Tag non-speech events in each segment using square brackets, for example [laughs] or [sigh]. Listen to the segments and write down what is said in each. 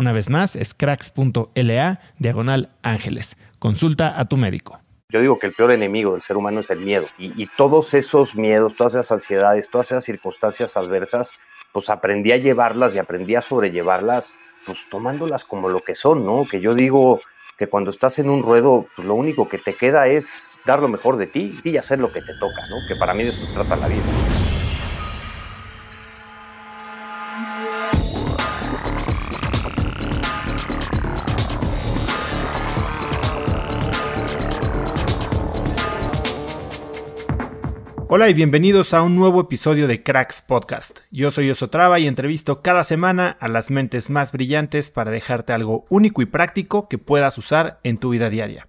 Una vez más, es cracks.la diagonal ángeles. Consulta a tu médico. Yo digo que el peor enemigo del ser humano es el miedo. Y, todos esos miedos, todas esas ansiedades, todas esas circunstancias adversas, pues aprendí a llevarlas y aprendí a sobrellevarlas, pues tomándolas como lo que son, ¿no? Que yo digo que cuando estás en un ruedo, pues lo único que te queda es dar lo mejor de ti y hacer lo que te toca, ¿no? Que para mí de eso se trata la vida. Hola y bienvenidos a un nuevo episodio de Cracks Podcast. Yo soy Osotrava y entrevisto cada semana a las mentes más brillantes para dejarte algo único y práctico que puedas usar en tu vida diaria.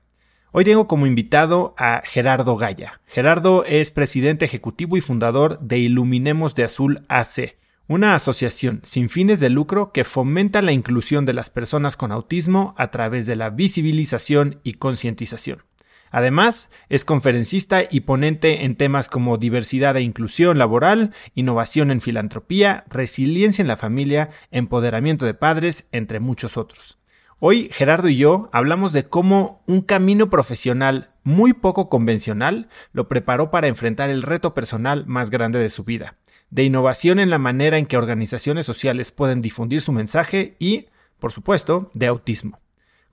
Hoy tengo como invitado a Gerardo Gaya. Gerardo es presidente ejecutivo y fundador de Iluminemos de Azul AC, una asociación sin fines de lucro que fomenta la inclusión de las personas con autismo a través de la visibilización y concientización. Además, es conferencista y ponente en temas como diversidad e inclusión laboral, innovación en filantropía, resiliencia en la familia, empoderamiento de padres, entre muchos otros. Hoy Gerardo y yo hablamos de cómo un camino profesional muy poco convencional lo preparó para enfrentar el reto personal más grande de su vida, de innovación en la manera en que organizaciones sociales pueden difundir su mensaje y, por supuesto, de autismo.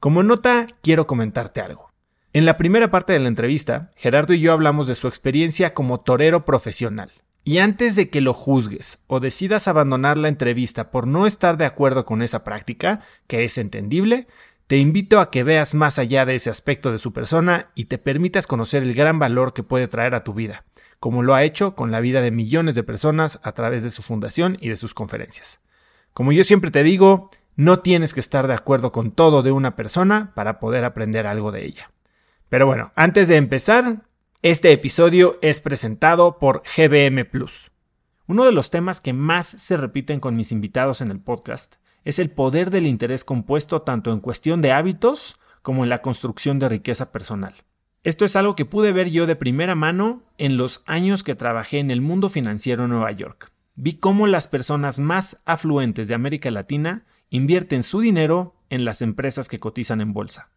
Como nota, quiero comentarte algo. En la primera parte de la entrevista, Gerardo y yo hablamos de su experiencia como torero profesional. Y antes de que lo juzgues o decidas abandonar la entrevista por no estar de acuerdo con esa práctica, que es entendible, te invito a que veas más allá de ese aspecto de su persona y te permitas conocer el gran valor que puede traer a tu vida, como lo ha hecho con la vida de millones de personas a través de su fundación y de sus conferencias. Como yo siempre te digo, no tienes que estar de acuerdo con todo de una persona para poder aprender algo de ella. Pero bueno, antes de empezar, este episodio es presentado por GBM Plus. Uno de los temas que más se repiten con mis invitados en el podcast es el poder del interés compuesto tanto en cuestión de hábitos como en la construcción de riqueza personal. Esto es algo que pude ver yo de primera mano en los años que trabajé en el mundo financiero en Nueva York. Vi cómo las personas más afluentes de América Latina invierten su dinero en las empresas que cotizan en bolsa.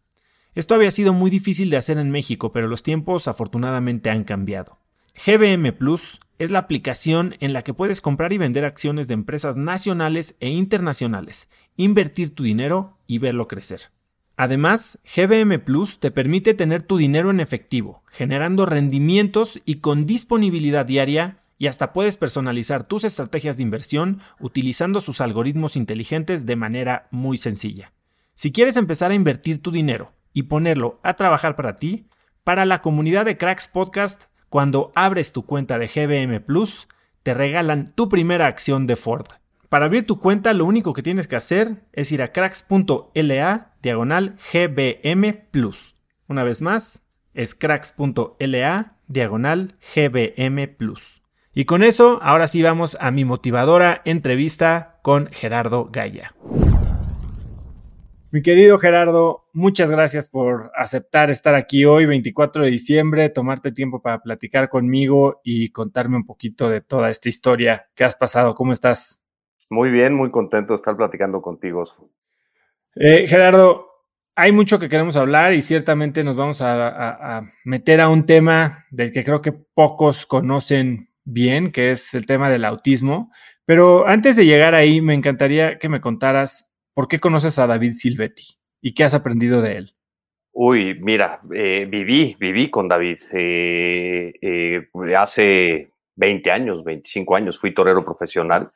Esto había sido muy difícil de hacer en México, pero los tiempos afortunadamente han cambiado. GBM Plus es la aplicación en la que puedes comprar y vender acciones de empresas nacionales e internacionales, invertir tu dinero y verlo crecer. Además, GBM Plus te permite tener tu dinero en efectivo, generando rendimientos y con disponibilidad diaria y hasta puedes personalizar tus estrategias de inversión utilizando sus algoritmos inteligentes de manera muy sencilla. Si quieres empezar a invertir tu dinero y ponerlo a trabajar para ti, para la comunidad de Cracks Podcast, cuando abres tu cuenta de GBM Plus, te regalan tu primera acción de Ford. Para abrir tu cuenta, lo único que tienes que hacer es ir a cracks.la diagonal GBM. Una vez más, es cracks.la diagonal GBM. Y con eso, ahora sí vamos a mi motivadora entrevista con Gerardo Gaya. Mi querido Gerardo, muchas gracias por aceptar estar aquí hoy, 24 de diciembre, tomarte tiempo para platicar conmigo y contarme un poquito de toda esta historia que has pasado. ¿Cómo estás? Muy bien, muy contento de estar platicando contigo. Eh, Gerardo, hay mucho que queremos hablar y ciertamente nos vamos a, a meter a un tema del que creo que pocos conocen bien, que es el tema del autismo. Pero antes de llegar ahí, me encantaría que me contaras ¿Por qué conoces a David Silvetti y qué has aprendido de él? Uy, mira, eh, viví, viví con David. Eh, eh, hace 20 años, 25 años, fui torero profesional.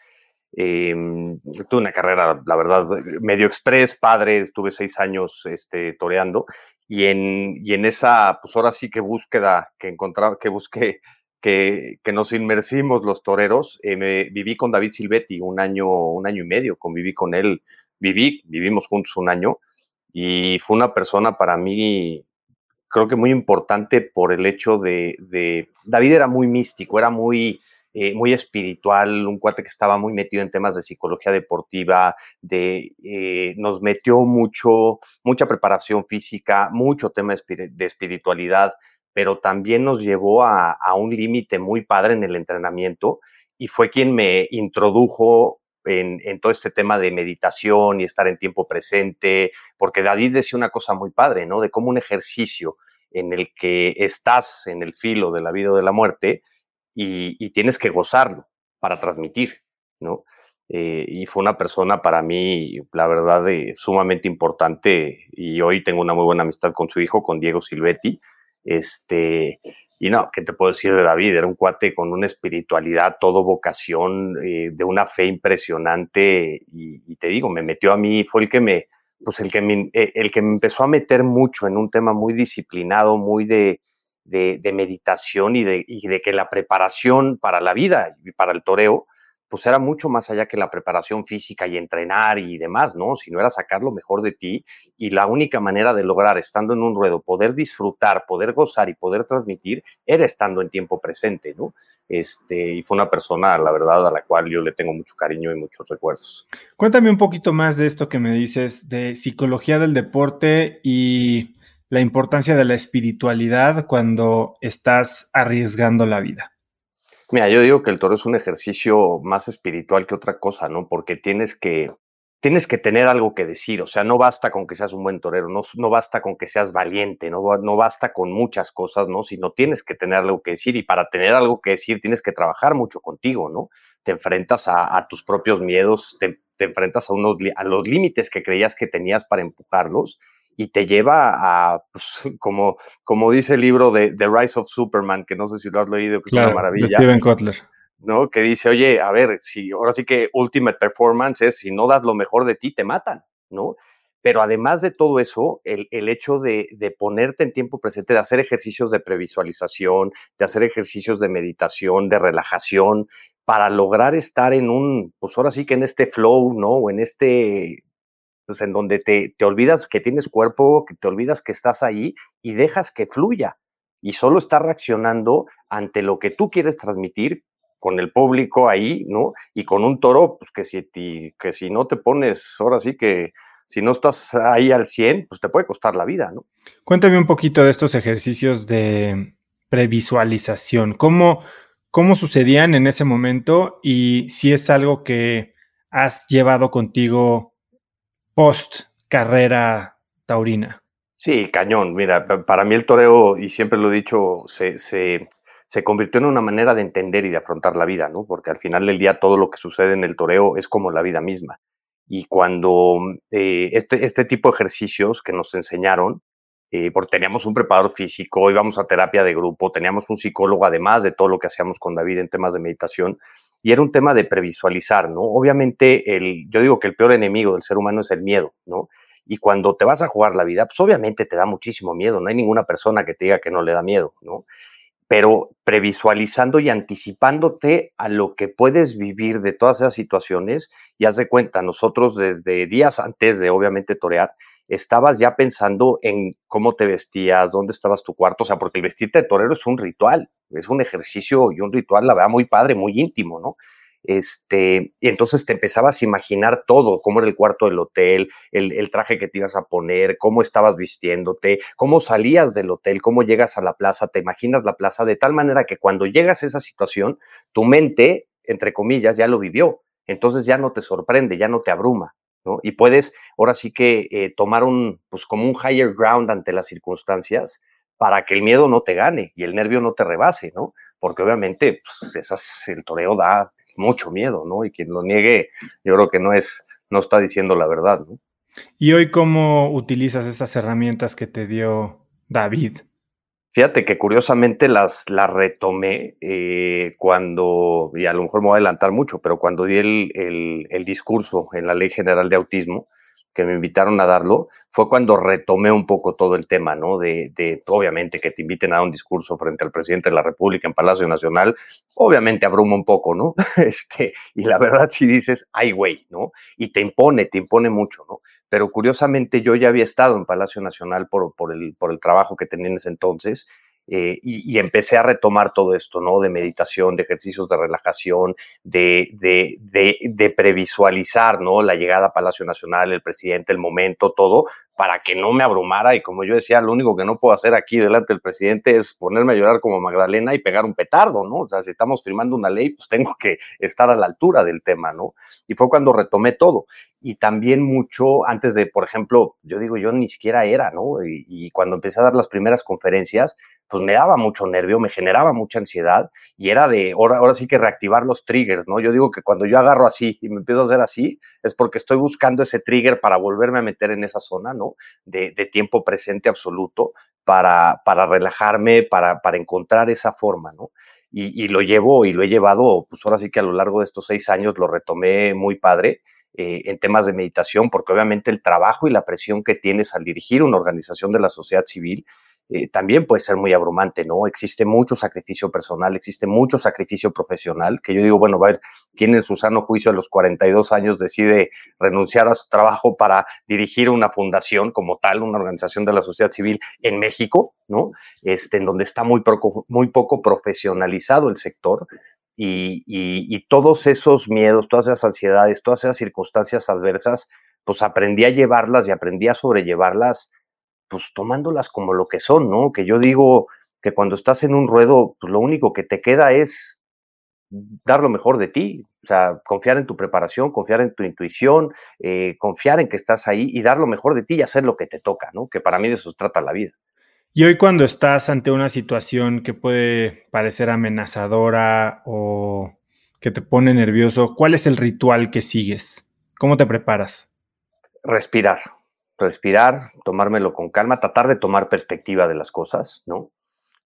Em, tuve una carrera, la verdad, medio express, padre, tuve seis años este, toreando. Y en, y en esa, pues ahora sí que búsqueda que encontraba, que busqué que, que, nos inmersimos los toreros. me, viví con David Silvetti un año, un año y medio, conviví con él viví, vivimos juntos un año y fue una persona para mí, creo que muy importante por el hecho de, David era muy místico, era muy, eh, muy espiritual, un cuate que estaba muy metido en temas de psicología deportiva, de, eh, nos metió mucho, mucha preparación física, mucho tema de espiritualidad, pero también nos llevó a, a un límite muy padre en el entrenamiento y fue quien me introdujo en, todo este tema de meditación y estar en tiempo presente, porque David decía una cosa muy padre, ¿no? De cómo un ejercicio en el que estás en el filo de la vida o de la muerte y, tienes que gozarlo para transmitir, ¿no? Eh, y fue una persona para mí, la verdad, sumamente importante y hoy tengo una muy buena amistad con su hijo, con Diego Silvetti, este, y no, ¿qué te puedo decir de David? Era un cuate con una espiritualidad, todo vocación, eh, de una fe impresionante. Y, te digo, me metió a mí, fue el que me, pues el que me, eh, el que me empezó a meter mucho en un tema muy disciplinado, muy de, de, meditación y de que la preparación para la vida y para el toreo, pues era mucho más allá que la preparación física y entrenar y demás, ¿no? Sino era sacar lo mejor de ti y la única manera de lograr, estando en un ruedo, poder disfrutar, poder gozar y poder transmitir, era estando en tiempo presente, ¿no? Este, y fue una persona, la verdad, a la cual yo le tengo mucho cariño y muchos recuerdos. Cuéntame un poquito más de esto que me dices de psicología del deporte y la importancia de la espiritualidad cuando estás arriesgando la vida. Mira, yo digo que el toro es un ejercicio más espiritual que otra cosa, ¿no? Porque tienes que, tienes que tener algo que decir, o sea, no basta con que seas un buen torero, no, no basta con que seas valiente, no, no basta con muchas cosas, ¿no? Sino tienes que tener algo que decir y para tener algo que decir tienes que trabajar mucho contigo, ¿no? Te enfrentas a, tus propios miedos, te, te enfrentas a, unos, a los límites que creías que tenías para empujarlos y te lleva a, pues, [laughs] como, como dice el libro de The Rise of Superman, que no sé si lo has leído, que es una maravilla. De Steven Kotler. ¿no? Que dice, oye, a ver, si ahora sí que Ultimate Performance es, si no das lo mejor de ti, te matan, ¿no? Pero además de todo eso, el, el hecho de, de, ponerte en tiempo presente, de hacer ejercicios de previsualización, de hacer ejercicios de meditación, de relajación, para lograr estar en un, pues ahora sí que en este flow, ¿no? O en este pues en donde te, te olvidas que tienes cuerpo, que te olvidas que estás ahí y dejas que fluya. Y solo estás reaccionando ante lo que tú quieres transmitir con el público ahí, ¿no? Y con un toro, pues que si, que si no te pones, ahora sí que si no estás ahí al 100, pues te puede costar la vida, ¿no? Cuéntame un poquito de estos ejercicios de previsualización. ¿Cómo, cómo sucedían en ese momento y si es algo que has llevado contigo post carrera taurina? Sí, cañón. Mira, para mí el toreo, y siempre lo he dicho, se, se, se, convirtió en una manera de entender y de afrontar la vida, ¿no? Porque al final del día todo lo que sucede en el toreo es como la vida misma. Y cuando eh, este, este tipo de ejercicios que nos enseñaron, eh, porque teníamos un preparador físico, íbamos a terapia de grupo, teníamos un psicólogo, además de todo lo que hacíamos con David en temas de meditación, y era un tema de previsualizar, ¿no? Obviamente, el, yo digo que el peor enemigo del ser humano es el miedo, ¿no? Y cuando te vas a jugar la vida, pues obviamente te da muchísimo miedo, no hay ninguna persona que te diga que no le da miedo, ¿no? Pero previsualizando y anticipándote a lo que puedes vivir de todas esas situaciones, y haz de cuenta, nosotros desde días antes de obviamente torear, estabas ya pensando en cómo te vestías, dónde estabas tu cuarto, o sea, porque el vestirte de torero es un ritual, es un ejercicio y un ritual, la verdad, muy padre, muy íntimo, ¿no? Este, y entonces te empezabas a imaginar todo, cómo era el cuarto del hotel, el, el, traje que te ibas a poner, cómo estabas vistiéndote, cómo salías del hotel, cómo llegas a la plaza, te imaginas la plaza de tal manera que cuando llegas a esa situación, tu mente, entre comillas, ya lo vivió. Entonces ya no te sorprende, ya no te abruma. Y puedes ahora sí que eh, tomar un, pues como un higher ground ante las circunstancias para que el miedo no te gane y el nervio no te rebase, ¿no? Porque obviamente pues, esas, el toreo da mucho miedo, ¿no? Y quien lo niegue, yo creo que no es, no está diciendo la verdad, ¿no? ¿Y hoy cómo utilizas esas herramientas que te dio David? Fíjate que curiosamente las, las retomé eh, cuando, y a lo mejor me voy a adelantar mucho, pero cuando di el, el, discurso en la Ley General de Autismo, que me invitaron a darlo, fue cuando retomé un poco todo el tema, ¿no? De, de, obviamente, que te inviten a dar un discurso frente al presidente de la República en Palacio Nacional, obviamente abruma un poco, ¿no? [laughs] Este, y la verdad si dices, ay, güey, ¿no? Y te impone, te impone mucho, ¿no? Pero curiosamente yo ya había estado en Palacio Nacional por, por, el, por el trabajo que tenía en ese entonces eh, y, empecé a retomar todo esto, ¿no? De meditación, de ejercicios de relajación, de, de, de, de, previsualizar, ¿no? La llegada a Palacio Nacional, el presidente, el momento, todo, para que no me abrumara. Y como yo decía, lo único que no puedo hacer aquí delante del presidente es ponerme a llorar como Magdalena y pegar un petardo, ¿no? O sea, si estamos firmando una ley, pues tengo que estar a la altura del tema, ¿no? Y fue cuando retomé todo. Y también mucho antes de, por ejemplo, yo digo, yo ni siquiera era, ¿no? Y, y cuando empecé a dar las primeras conferencias, pues me daba mucho nervio, me generaba mucha ansiedad y era de, ahora, ahora sí que reactivar los triggers, ¿no? Yo digo que cuando yo agarro así y me empiezo a hacer así, es porque estoy buscando ese trigger para volverme a meter en esa zona, ¿no? De, de tiempo presente absoluto para, para relajarme, para, para encontrar esa forma, ¿no? Y, y, lo llevo y lo he llevado, pues ahora sí que a lo largo de estos seis años lo retomé muy padre. Eh, en temas de meditación, porque obviamente el trabajo y la presión que tienes al dirigir una organización de la sociedad civil eh, también puede ser muy abrumante, ¿no? Existe mucho sacrificio personal, existe mucho sacrificio profesional, que yo digo, bueno, va a ver, ¿quién en su sano juicio a los 42 años decide renunciar a su trabajo para dirigir una fundación como tal, una organización de la sociedad civil en México, ¿no? Este, en donde está muy poco, muy poco profesionalizado el sector. Y, y, todos esos miedos, todas esas ansiedades, todas esas circunstancias adversas, pues aprendí a llevarlas y aprendí a sobrellevarlas pues tomándolas como lo que son, ¿no? Que yo digo que cuando estás en un ruedo, pues lo único que te queda es dar lo mejor de ti, o sea, confiar en tu preparación, confiar en tu intuición, eh, confiar en que estás ahí y dar lo mejor de ti y hacer lo que te toca, ¿no? Que para mí de eso trata la vida. Y hoy cuando estás ante una situación que puede parecer amenazadora o que te pone nervioso, ¿cuál es el ritual que sigues? ¿Cómo te preparas? Respirar respirar, tomármelo con calma, tratar de tomar perspectiva de las cosas, ¿no?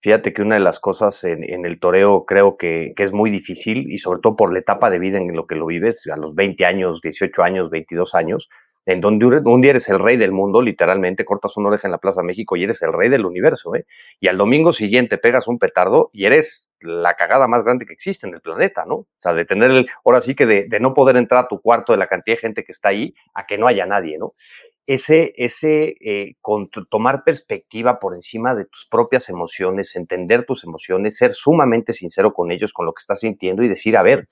Fíjate que una de las cosas en, el toreo creo que, que, es muy difícil y sobre todo por la etapa de vida en lo que lo vives, a los 20 años, 18 años, 22 años, en donde un día eres el rey del mundo, literalmente, cortas una oreja en la Plaza México y eres el rey del universo, ¿eh? Y al domingo siguiente pegas un petardo y eres la cagada más grande que existe en el planeta, ¿no? O sea, de tener el, ahora sí que de, de no poder entrar a tu cuarto de la cantidad de gente que está ahí a que no haya nadie, ¿no? Ese, ese eh, tomar perspectiva por encima de tus propias emociones, entender tus emociones, ser sumamente sincero con ellos, con lo que estás sintiendo y decir, a ver,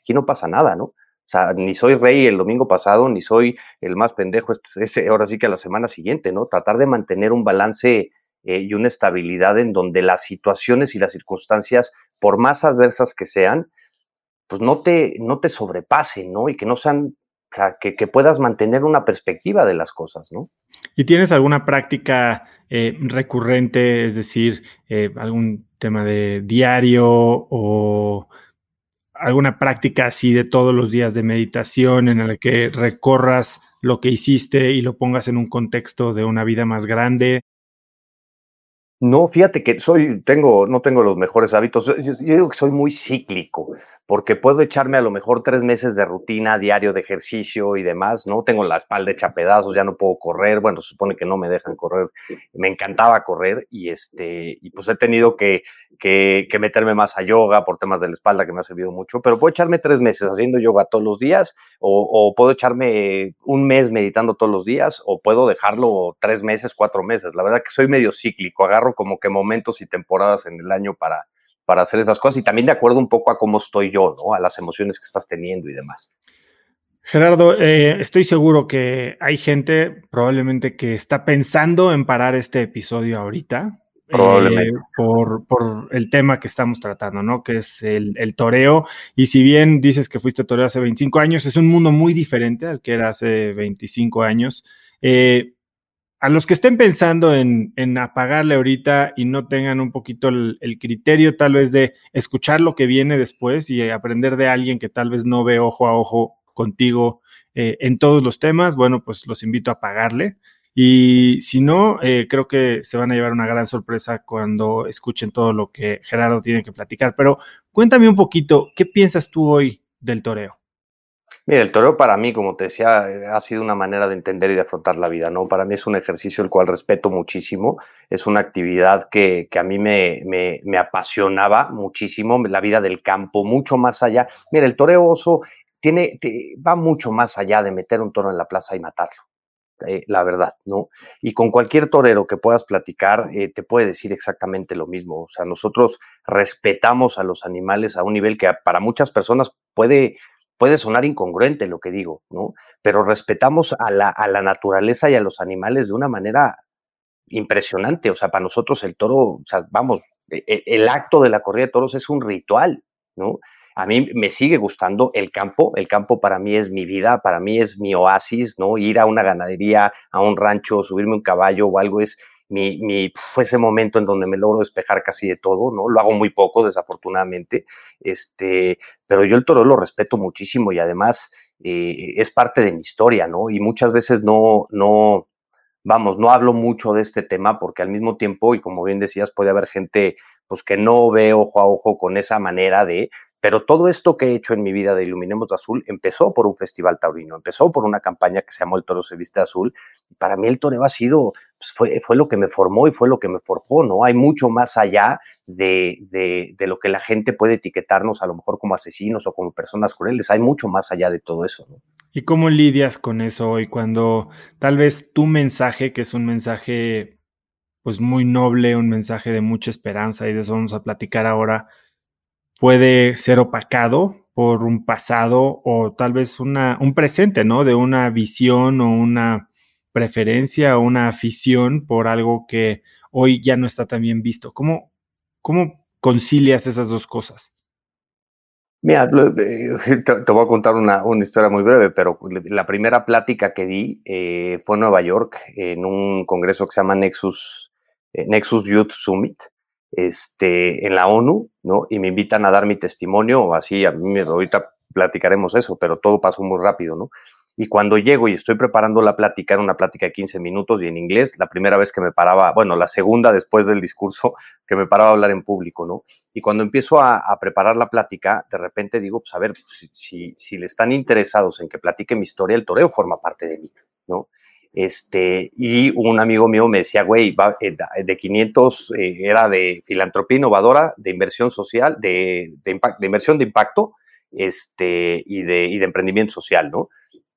aquí no pasa nada, ¿no? O sea, ni soy rey el domingo pasado, ni soy el más pendejo [laughs] este, ahora sí que a la semana siguiente, ¿no? Tratar de mantener un balance eh, y una estabilidad en donde las situaciones y las circunstancias, por más adversas que sean, pues no te, no te sobrepasen, ¿no? Y que no sean o sea, que, que, puedas mantener una perspectiva de las cosas, ¿no? ¿Y tienes alguna práctica eh, recurrente, es decir, eh, algún tema de diario o alguna práctica así de todos los días de meditación en la que recorras lo que hiciste y lo pongas en un contexto de una vida más grande? No, fíjate que soy, tengo, no tengo los mejores hábitos. Yo, yo, digo que soy muy cíclico porque puedo echarme a lo mejor tres meses de rutina diario de ejercicio y demás, ¿no? Tengo la espalda hecha pedazos, ya no puedo correr, bueno, se supone que no me dejan correr, me encantaba correr y este, y pues he tenido que, que, meterme más a yoga por temas de la espalda que me ha servido mucho, pero puedo echarme tres meses haciendo yoga todos los días o, o puedo echarme un mes meditando todos los días o puedo dejarlo tres meses, cuatro meses. La verdad que soy medio cíclico, agarro como que momentos y temporadas en el año para, para hacer esas cosas y también de acuerdo un poco a cómo estoy yo, ¿no? A las emociones que estás teniendo y demás. Gerardo, eh, estoy seguro que hay gente probablemente que está pensando en parar este episodio ahorita. Probablemente. Eh, por, por, el tema que estamos tratando, ¿no? Que es el, el, toreo. Y si bien dices que fuiste toreo hace 25 años, es un mundo muy diferente al que era hace 25 años. Eh, a los que estén pensando en, apagarle ahorita y no tengan un poquito el, el, criterio tal vez de escuchar lo que viene después y aprender de alguien que tal vez no ve ojo a ojo contigo eh, en todos los temas, bueno, pues los invito a apagarle. Y si no, eh, creo que se van a llevar una gran sorpresa cuando escuchen todo lo que Gerardo tiene que platicar. Pero cuéntame un poquito, ¿qué piensas tú hoy del toreo? Mira, el toreo para mí, como te decía, eh, ha sido una manera de entender y de afrontar la vida, ¿no? Para mí es un ejercicio el cual respeto muchísimo, es una actividad que, que a mí me, me, apasionaba muchísimo, la vida del campo, mucho más allá. Mira, el toreo oso tiene, va mucho más allá de meter un toro en la plaza y matarlo. Eh, la verdad, ¿no? Y con cualquier torero que puedas platicar, eh, te puede decir exactamente lo mismo. O sea, nosotros respetamos a los animales a un nivel que para muchas personas puede puede sonar incongruente lo que digo, ¿no? Pero respetamos a la, a la naturaleza y a los animales de una manera impresionante. O sea, para nosotros el toro, o sea, vamos, el, e, el acto de la corrida de toros es un ritual, ¿no? A mí me sigue gustando el campo, el campo para mí es mi vida, para mí es mi oasis, ¿no? Ir a una ganadería, a un rancho, subirme un caballo o algo es, mi, mi, fue ese momento en donde me logro despejar casi de todo, ¿no? Lo hago muy poco, desafortunadamente, este, pero yo el toro lo respeto muchísimo y además eh, es parte de mi historia, ¿no? Y muchas veces no, no, vamos, no hablo mucho de este tema porque al mismo tiempo, y como bien decías, puede haber gente pues que no ve ojo a ojo con esa manera de, pero todo esto que he hecho en mi vida de Iluminemos de Azul empezó por un festival taurino, empezó por una campaña que se llamó El Toro se viste azul. Para mí el toreo ha sido, pues fue, fue, lo que me formó y fue lo que me forjó, ¿no? Hay mucho más allá de, de, lo que la gente puede etiquetarnos a lo mejor como asesinos o como personas crueles, hay mucho más allá de todo eso, ¿no? ¿Y cómo lidias con eso hoy cuando tal vez tu mensaje, que es un mensaje pues muy noble, un mensaje de mucha esperanza y de eso vamos a platicar ahora, puede ser opacado por un pasado o tal vez una, un presente, ¿no? De una visión o una preferencia o una afición por algo que hoy ya no está tan bien visto. ¿Cómo, cómo concilias esas dos cosas? Mira, [laughs] te, te, voy a contar una, una, historia muy breve, pero la primera plática que di eh, fue en Nueva York, en un congreso que se llama Nexus, eh, Nexus Youth Summit este, en la ONU, ¿no? Y me invitan a dar mi testimonio, así, ahorita platicaremos eso, pero todo pasó muy rápido, ¿no? Y cuando llego y estoy preparando la plática, era una plática de 15 minutos y en inglés, la primera vez que me paraba, bueno, la segunda después del discurso, [laughs] que me paraba a hablar en público, ¿no? Y cuando empiezo a, a preparar la plática, de repente digo, pues a ver, si, si, si le están interesados en que platique mi historia, el toreo forma parte de mí, ¿no? Este, y un amigo mío me decía, güey, eh, de 500 eh, era de filantropía innovadora, de inversión social, de, de, impact, de inversión de impacto este, y, de, y de emprendimiento social, ¿no?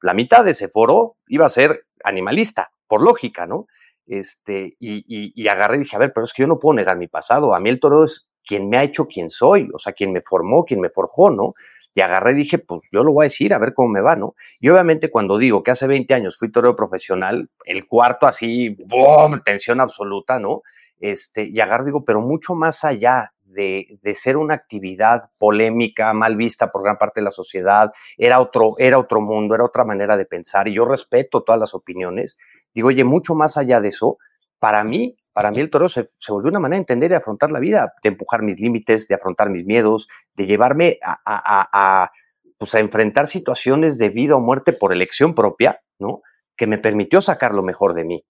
La mitad de ese foro iba a ser animalista, por lógica, ¿no? Este, y, y, agarré y dije, a ver, pero es que yo no puedo negar mi pasado. A mí el toro es quien me ha hecho quien soy, o sea, quien me formó, quien me forjó, ¿no? y agarré y dije, pues yo lo voy a decir, a ver cómo me va, ¿no? Y obviamente cuando digo que hace 20 años fui torero profesional, el cuarto así, ¡boom!, tensión absoluta, ¿no? Este, y agarré digo, pero mucho más allá de, ser una actividad polémica, mal vista por gran parte de la sociedad, era otro, era otro mundo, era otra manera de pensar, y yo respeto todas las opiniones. Digo, oye, mucho más allá de eso, para mí para mí el toro se, volvió una manera de entender y afrontar la vida, de empujar mis límites, de afrontar mis miedos, de llevarme a, pues a enfrentar situaciones de vida o muerte por elección propia, ¿no? Que me permitió sacar lo mejor de mí.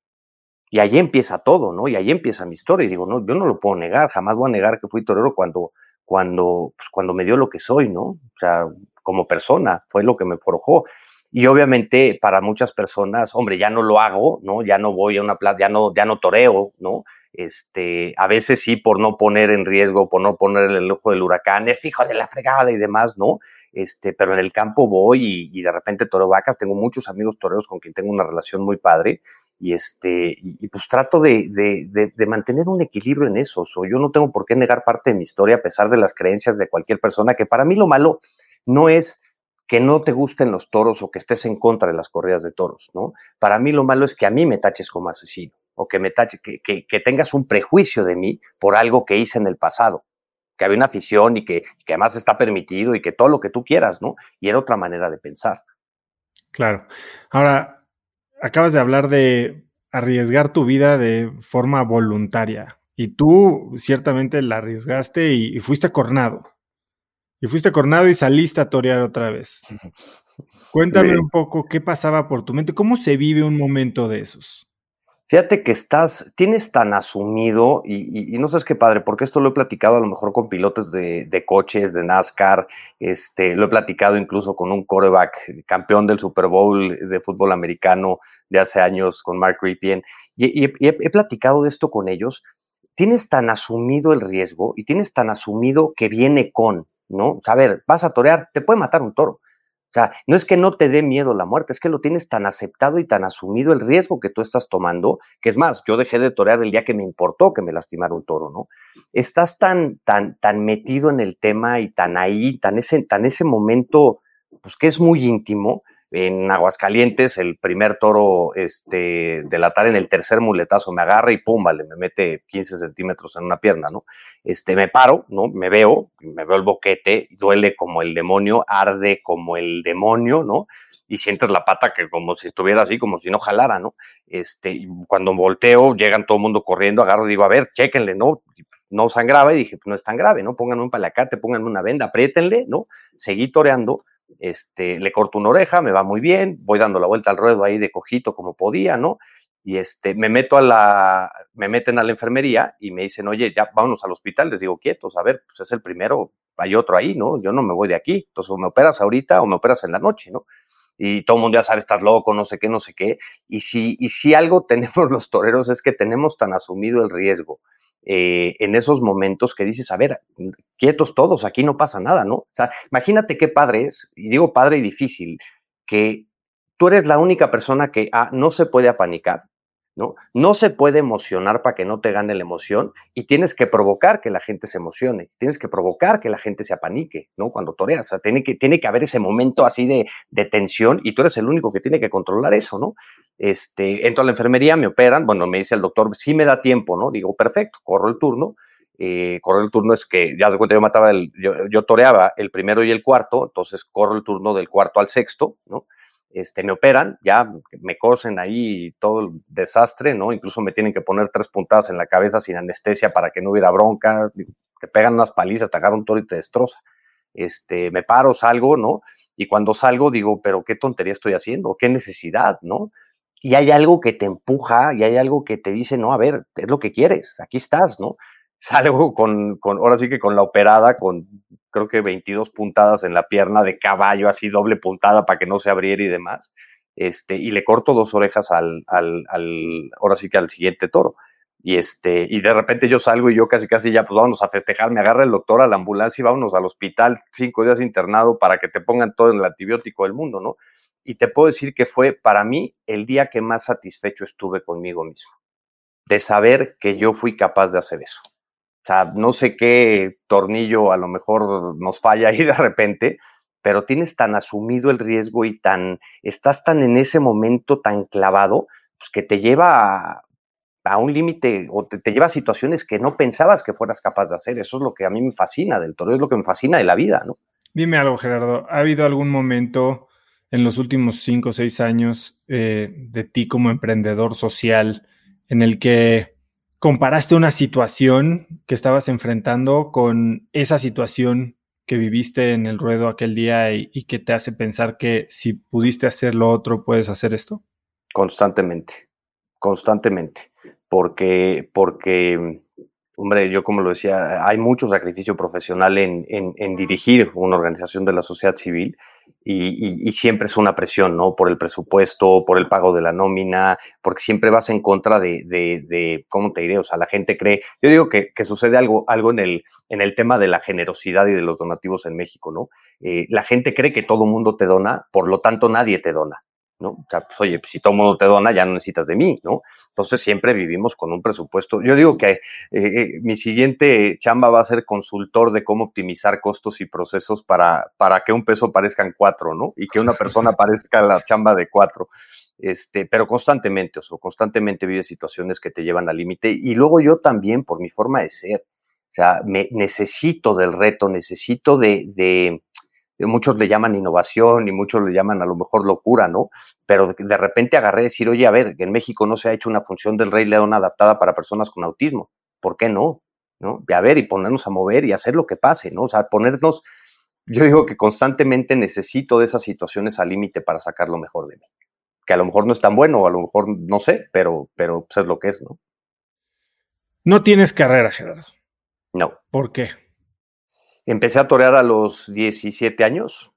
Y ahí empieza todo, ¿no? Y ahí empieza mi historia. Y digo, no, yo no lo puedo negar, jamás voy a negar que fui torero cuando, cuando, pues cuando me dio lo que soy, ¿no? O sea, como persona, fue lo que me forjó. Y obviamente para muchas personas, hombre, ya no lo hago, ¿no? Ya no voy a una plaza, ya no, ya no toreo, ¿no? Este, a veces sí por no poner en riesgo, por no poner el ojo del huracán, este hijo de la fregada y demás, ¿no? Este, pero en el campo voy y, de repente toro vacas, tengo muchos amigos toreros con quien tengo una relación muy padre y este, y, pues trato de, de, de, mantener un equilibrio en eso. O yo no tengo por qué negar parte de mi historia a pesar de las creencias de cualquier persona, que para mí lo malo no es que no te gusten los toros o que estés en contra de las corridas de toros, ¿no? Para mí lo malo es que a mí me taches como asesino o que me tache, que, que, tengas un prejuicio de mí por algo que hice en el pasado, que había una afición y que, que además está permitido y que todo lo que tú quieras, ¿no? Y era otra manera de pensar. Claro. Ahora, acabas de hablar de arriesgar tu vida de forma voluntaria y tú ciertamente la arriesgaste y, y fuiste cornado. Y fuiste cornado y saliste a torear otra vez. [laughs] Cuéntame un poco qué pasaba por tu mente, cómo se vive un momento de esos. Fíjate que estás, tienes tan asumido, y, no sabes qué padre, porque esto lo he platicado a lo mejor con pilotos de, coches, de NASCAR, este, lo he platicado incluso con un coreback campeón del Super Bowl de fútbol americano de hace años, con Mark Ripien, y, he platicado de esto con ellos. Tienes tan asumido el riesgo y tienes tan asumido que viene con, ¿no? O sea, a ver, vas a torear, te puede matar un toro. O sea, no es que no te dé miedo la muerte, es que lo tienes tan aceptado y tan asumido el riesgo que tú estás tomando, que es más, yo dejé de torear el día que me importó que me lastimara un toro, ¿no? Estás tan, tan, tan metido en el tema y tan ahí, tan ese, tan ese momento, pues que es muy íntimo, en Aguascalientes, el primer toro este, de la tarde en el tercer muletazo me agarra y pum, vale, me mete 15 centímetros en una pierna, ¿no? Este, me paro, ¿no? Me veo, me veo el boquete, duele como el demonio, arde como el demonio, ¿no? Y sientes la pata que como si estuviera así, como si no jalara, ¿no? Este, cuando volteo, llegan todo el mundo corriendo, agarro y digo, a ver, chéquenle, ¿no? No sangraba y dije, no es tan grave, ¿no? Pónganme un palacate, pónganme una venda, apriétenle, ¿no? Seguí toreando este, le corto una oreja, me va muy bien, voy dando la vuelta al ruedo ahí de cojito como podía, ¿no? Y este, me meto a la, me meten a la enfermería y me dicen, oye, ya vámonos al hospital, les digo, quietos, a ver, pues es el primero, hay otro ahí, ¿no? Yo no me voy de aquí, entonces o me operas ahorita o me operas en la noche, ¿no? Y todo el mundo ya sabe, estar loco, no sé qué, no sé qué. Y si, y si algo [laughs] tenemos los toreros es que tenemos tan asumido el riesgo eh, en esos momentos que dices, a ver, quietos todos, aquí no pasa nada, ¿no? O sea, imagínate qué padre es, y digo padre y difícil, que tú eres la única persona que ah, no se puede apanicar, ¿no? No se puede emocionar para que no te gane la emoción y tienes que provocar que la gente se emocione, tienes que provocar que la gente se apanique, ¿no? Cuando toreas, o sea, tiene que, tiene que haber ese momento así de, de, tensión y tú eres el único que tiene que controlar eso, ¿no? Este, entro a la enfermería, me operan, bueno, me dice el doctor, sí me da tiempo, ¿no? Digo, perfecto, corro el turno, eh, corro el turno es que, ya se cuenta, yo mataba, el, yo, yo toreaba el primero y el cuarto, entonces corro el turno del cuarto al sexto, ¿no? Este, me operan, ya me cosen ahí todo el desastre, ¿no? Incluso me tienen que poner tres puntadas en la cabeza sin anestesia para que no hubiera bronca, te pegan unas palizas, te agarra un toro y te destroza. Este, me paro, salgo, ¿no? Y cuando salgo digo, pero qué tontería estoy haciendo, qué necesidad, ¿no? Y hay algo que te empuja y hay algo que te dice, no, a ver, es lo que quieres, aquí estás, ¿no? [laughs] Salgo con, con ahora sí que con la operada, con creo que 22 puntadas en la pierna de caballo, así doble puntada para que no se abriera y demás. Este, y le corto dos orejas al, al, ahora sí que al siguiente toro. Y este, y de repente yo salgo y yo casi casi ya, pues vámonos a festejar, me agarra el doctor a la ambulancia y vámonos al hospital, cinco días internado para que te pongan todo el antibiótico del mundo, ¿no? Y te puedo decir que fue para mí el día que más satisfecho estuve conmigo mismo, de saber que yo fui capaz de hacer eso. O sea, no sé qué tornillo a lo mejor nos falla ahí de repente, pero tienes tan asumido el riesgo y tan, estás tan en ese momento tan clavado, pues que te lleva a, un límite o te, lleva a situaciones que no pensabas que fueras capaz de hacer. Eso es lo que a mí me fascina del toro, es lo que me fascina de la vida, ¿no? Dime algo, Gerardo. ¿Ha habido algún momento en los últimos cinco o seis años eh, de ti como emprendedor social en el que comparaste una situación que estabas enfrentando con esa situación que viviste en el ruedo aquel día y, que te hace pensar que si pudiste hacer lo otro, puedes hacer esto? Constantemente, constantemente, porque, porque hombre, yo como lo decía, hay mucho sacrificio profesional en, en, dirigir una organización de la sociedad civil y, y, siempre es una presión, ¿no? Por el presupuesto, por el pago de la nómina, porque siempre vas en contra de, ¿cómo te diré? O sea, la gente cree, yo digo que, que, sucede algo, algo en, el, en el tema de la generosidad y de los donativos en México, ¿no? Eh, la gente cree que todo mundo te dona, por lo tanto nadie te dona. ¿No? O sea, pues, oye, pues, si todo el mundo te dona, ya no necesitas de mí, ¿no? Entonces siempre vivimos con un presupuesto. Yo digo que eh, eh, mi siguiente chamba va a ser consultor de cómo optimizar costos y procesos para, para que un peso parezcan cuatro, ¿no? Y que una persona [laughs] parezca la chamba de cuatro. Este, pero constantemente, o sea, constantemente vives situaciones que te llevan al límite. Y luego yo también, por mi forma de ser, o sea, me necesito del reto, necesito de, de muchos le llaman innovación y muchos le llaman a lo mejor locura, ¿no? Pero de, repente agarré y decir, oye, a ver, en México no se ha hecho una función del Rey León adaptada para personas con autismo. ¿Por qué no? ¿No? Y a ver, y ponernos a mover y hacer lo que pase, ¿no? O sea, ponernos, yo digo que constantemente necesito de esas situaciones al límite para sacar lo mejor de mí. Que a lo mejor no es tan bueno, o a lo mejor no sé, pero, pero pues es lo que es, ¿no? No tienes carrera, Gerardo. No. ¿Por qué? Empecé a torear a los 17 años.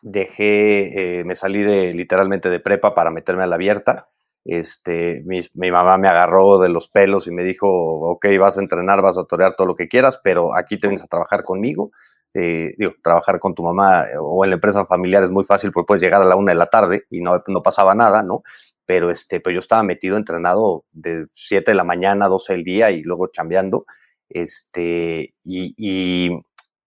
Dejé, eh, me salí de literalmente de prepa para meterme a la abierta. Este, mi, mamá me agarró de los pelos y me dijo, ok, vas a entrenar, vas a torear todo lo que quieras, pero aquí tienes a trabajar conmigo. Eh, digo, trabajar con tu mamá eh, o en la empresa familiar es muy fácil porque puedes llegar a la una de la tarde y no, no pasaba nada, ¿no? Pero este, pues yo estaba metido, entrenado de 7 de la mañana, 12 del día y luego chambeando. Este, y,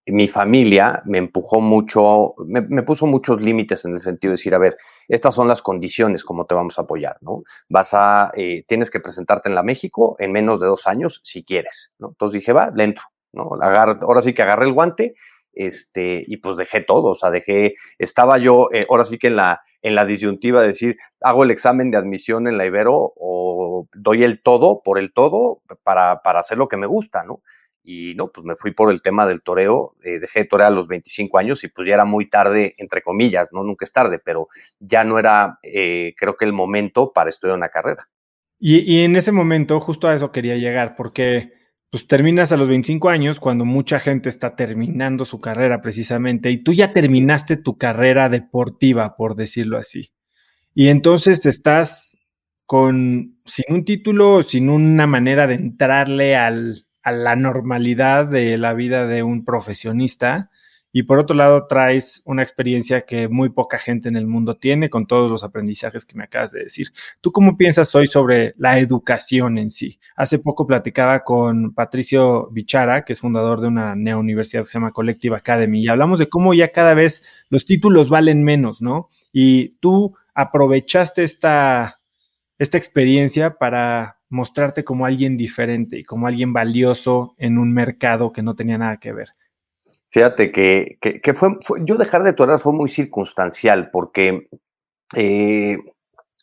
mi familia me empujó mucho, me, puso muchos límites en el sentido de decir, a ver, estas son las condiciones como te vamos a apoyar, ¿no? Vas a, eh, tienes que presentarte en la México en menos de dos años si quieres, ¿no? Entonces dije, va, lento, ¿no? ahora sí que agarré el guante, este, y pues dejé todo, o sea, dejé, estaba yo, eh, ahora sí que en la, en la disyuntiva de decir, hago el examen de admisión en la Ibero o doy el todo por el todo para, para hacer lo que me gusta, ¿no? Y no, pues me fui por el tema del toreo, eh, dejé de torear a los 25 años y pues ya era muy tarde, entre comillas, no, nunca es tarde, pero ya no era, eh, creo que el momento para estudiar una carrera. Y, y, en ese momento, justo a eso quería llegar, porque pues terminas a los 25 años cuando mucha gente está terminando su carrera precisamente y tú ya terminaste tu carrera deportiva, por decirlo así. Y entonces estás con, sin un título, sin una manera de entrarle al, a la normalidad de la vida de un profesionista. Y por otro lado, traes una experiencia que muy poca gente en el mundo tiene con todos los aprendizajes que me acabas de decir. ¿Tú cómo piensas hoy sobre la educación en sí? Hace poco platicaba con Patricio Bichara, que es fundador de una neouniversidad que se llama Collective Academy, y hablamos de cómo ya cada vez los títulos valen menos, ¿no? Y tú aprovechaste esta, esta experiencia para mostrarte como alguien diferente y como alguien valioso en un mercado que no tenía nada que ver. Fíjate que, que, fue, yo dejar de torear fue muy circunstancial porque eh,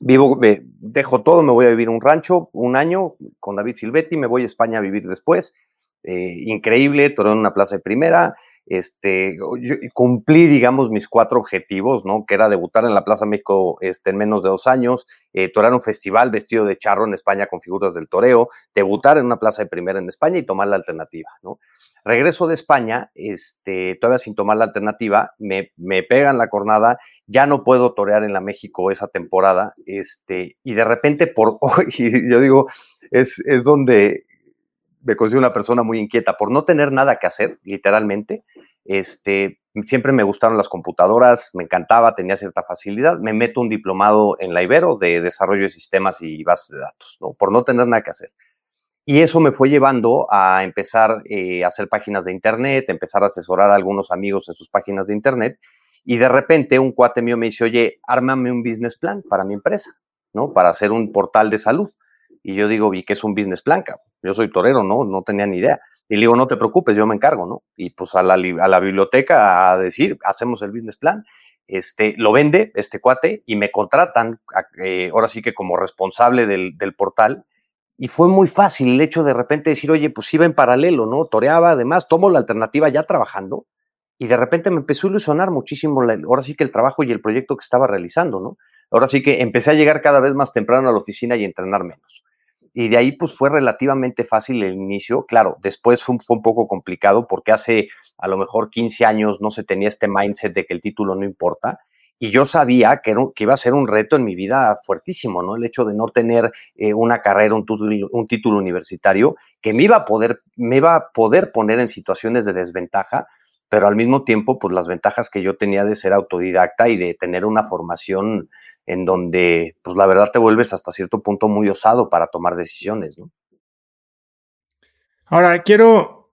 vivo, dejo todo, me voy a vivir un rancho un año con David Silvetti, me voy a España a vivir después. Eh, increíble, toreo en una plaza de primera, este, cumplí, digamos, mis cuatro objetivos, ¿no? Que era debutar en la Plaza México este, en menos de dos años, eh, un festival vestido de charro en España con figuras del toreo, debutar en una plaza de primera en España y tomar la alternativa, ¿no? Regreso de España, este, todavía sin tomar la alternativa, me, me pegan la cornada, ya no puedo torear en la México esa temporada, este, y de repente, por [laughs] hoy, yo digo, es, es donde me considero una persona muy inquieta por no tener nada que hacer, literalmente. Este, siempre me gustaron las computadoras, me encantaba, tenía cierta facilidad. Me meto un diplomado en la Ibero de desarrollo de sistemas y bases de datos, ¿no? Por no tener nada que hacer. Y eso me fue llevando a empezar eh, a hacer páginas de internet, empezar a asesorar a algunos amigos en sus páginas de internet. Y de repente un cuate mío me dice, oye, ármame un business plan para mi empresa, ¿no? Para hacer un portal de salud. Y yo digo, ¿y qué es un business plan? Yo soy torero, ¿no? No tenía ni idea. Y le digo, no te preocupes, yo me encargo, ¿no? Y pues a la, a la biblioteca a decir, hacemos el business plan. Este, lo vende este cuate y me contratan, eh, ahora sí que como responsable del, del portal, y fue muy fácil el hecho de repente decir, oye, pues iba en paralelo, ¿no? Toreaba, además, tomo la alternativa ya trabajando y de repente me empezó a ilusionar muchísimo, ahora sí que el trabajo y el proyecto que estaba realizando, ¿no? Ahora sí que empecé a llegar cada vez más temprano a la oficina y entrenar menos. Y de ahí pues fue relativamente fácil el inicio. Claro, después fue, fue un poco complicado porque hace a lo mejor 15 años no se tenía este mindset de que el título no importa y yo sabía que, que, iba a ser un reto en mi vida fuertísimo, ¿no? El hecho de no tener eh, una carrera, un título, un título, universitario, que me iba, a poder, me iba a poder poner en situaciones de desventaja, pero al mismo tiempo, pues las ventajas que yo tenía de ser autodidacta y de tener una formación en donde, pues la verdad te vuelves hasta cierto punto muy osado para tomar decisiones, ¿no? Ahora, quiero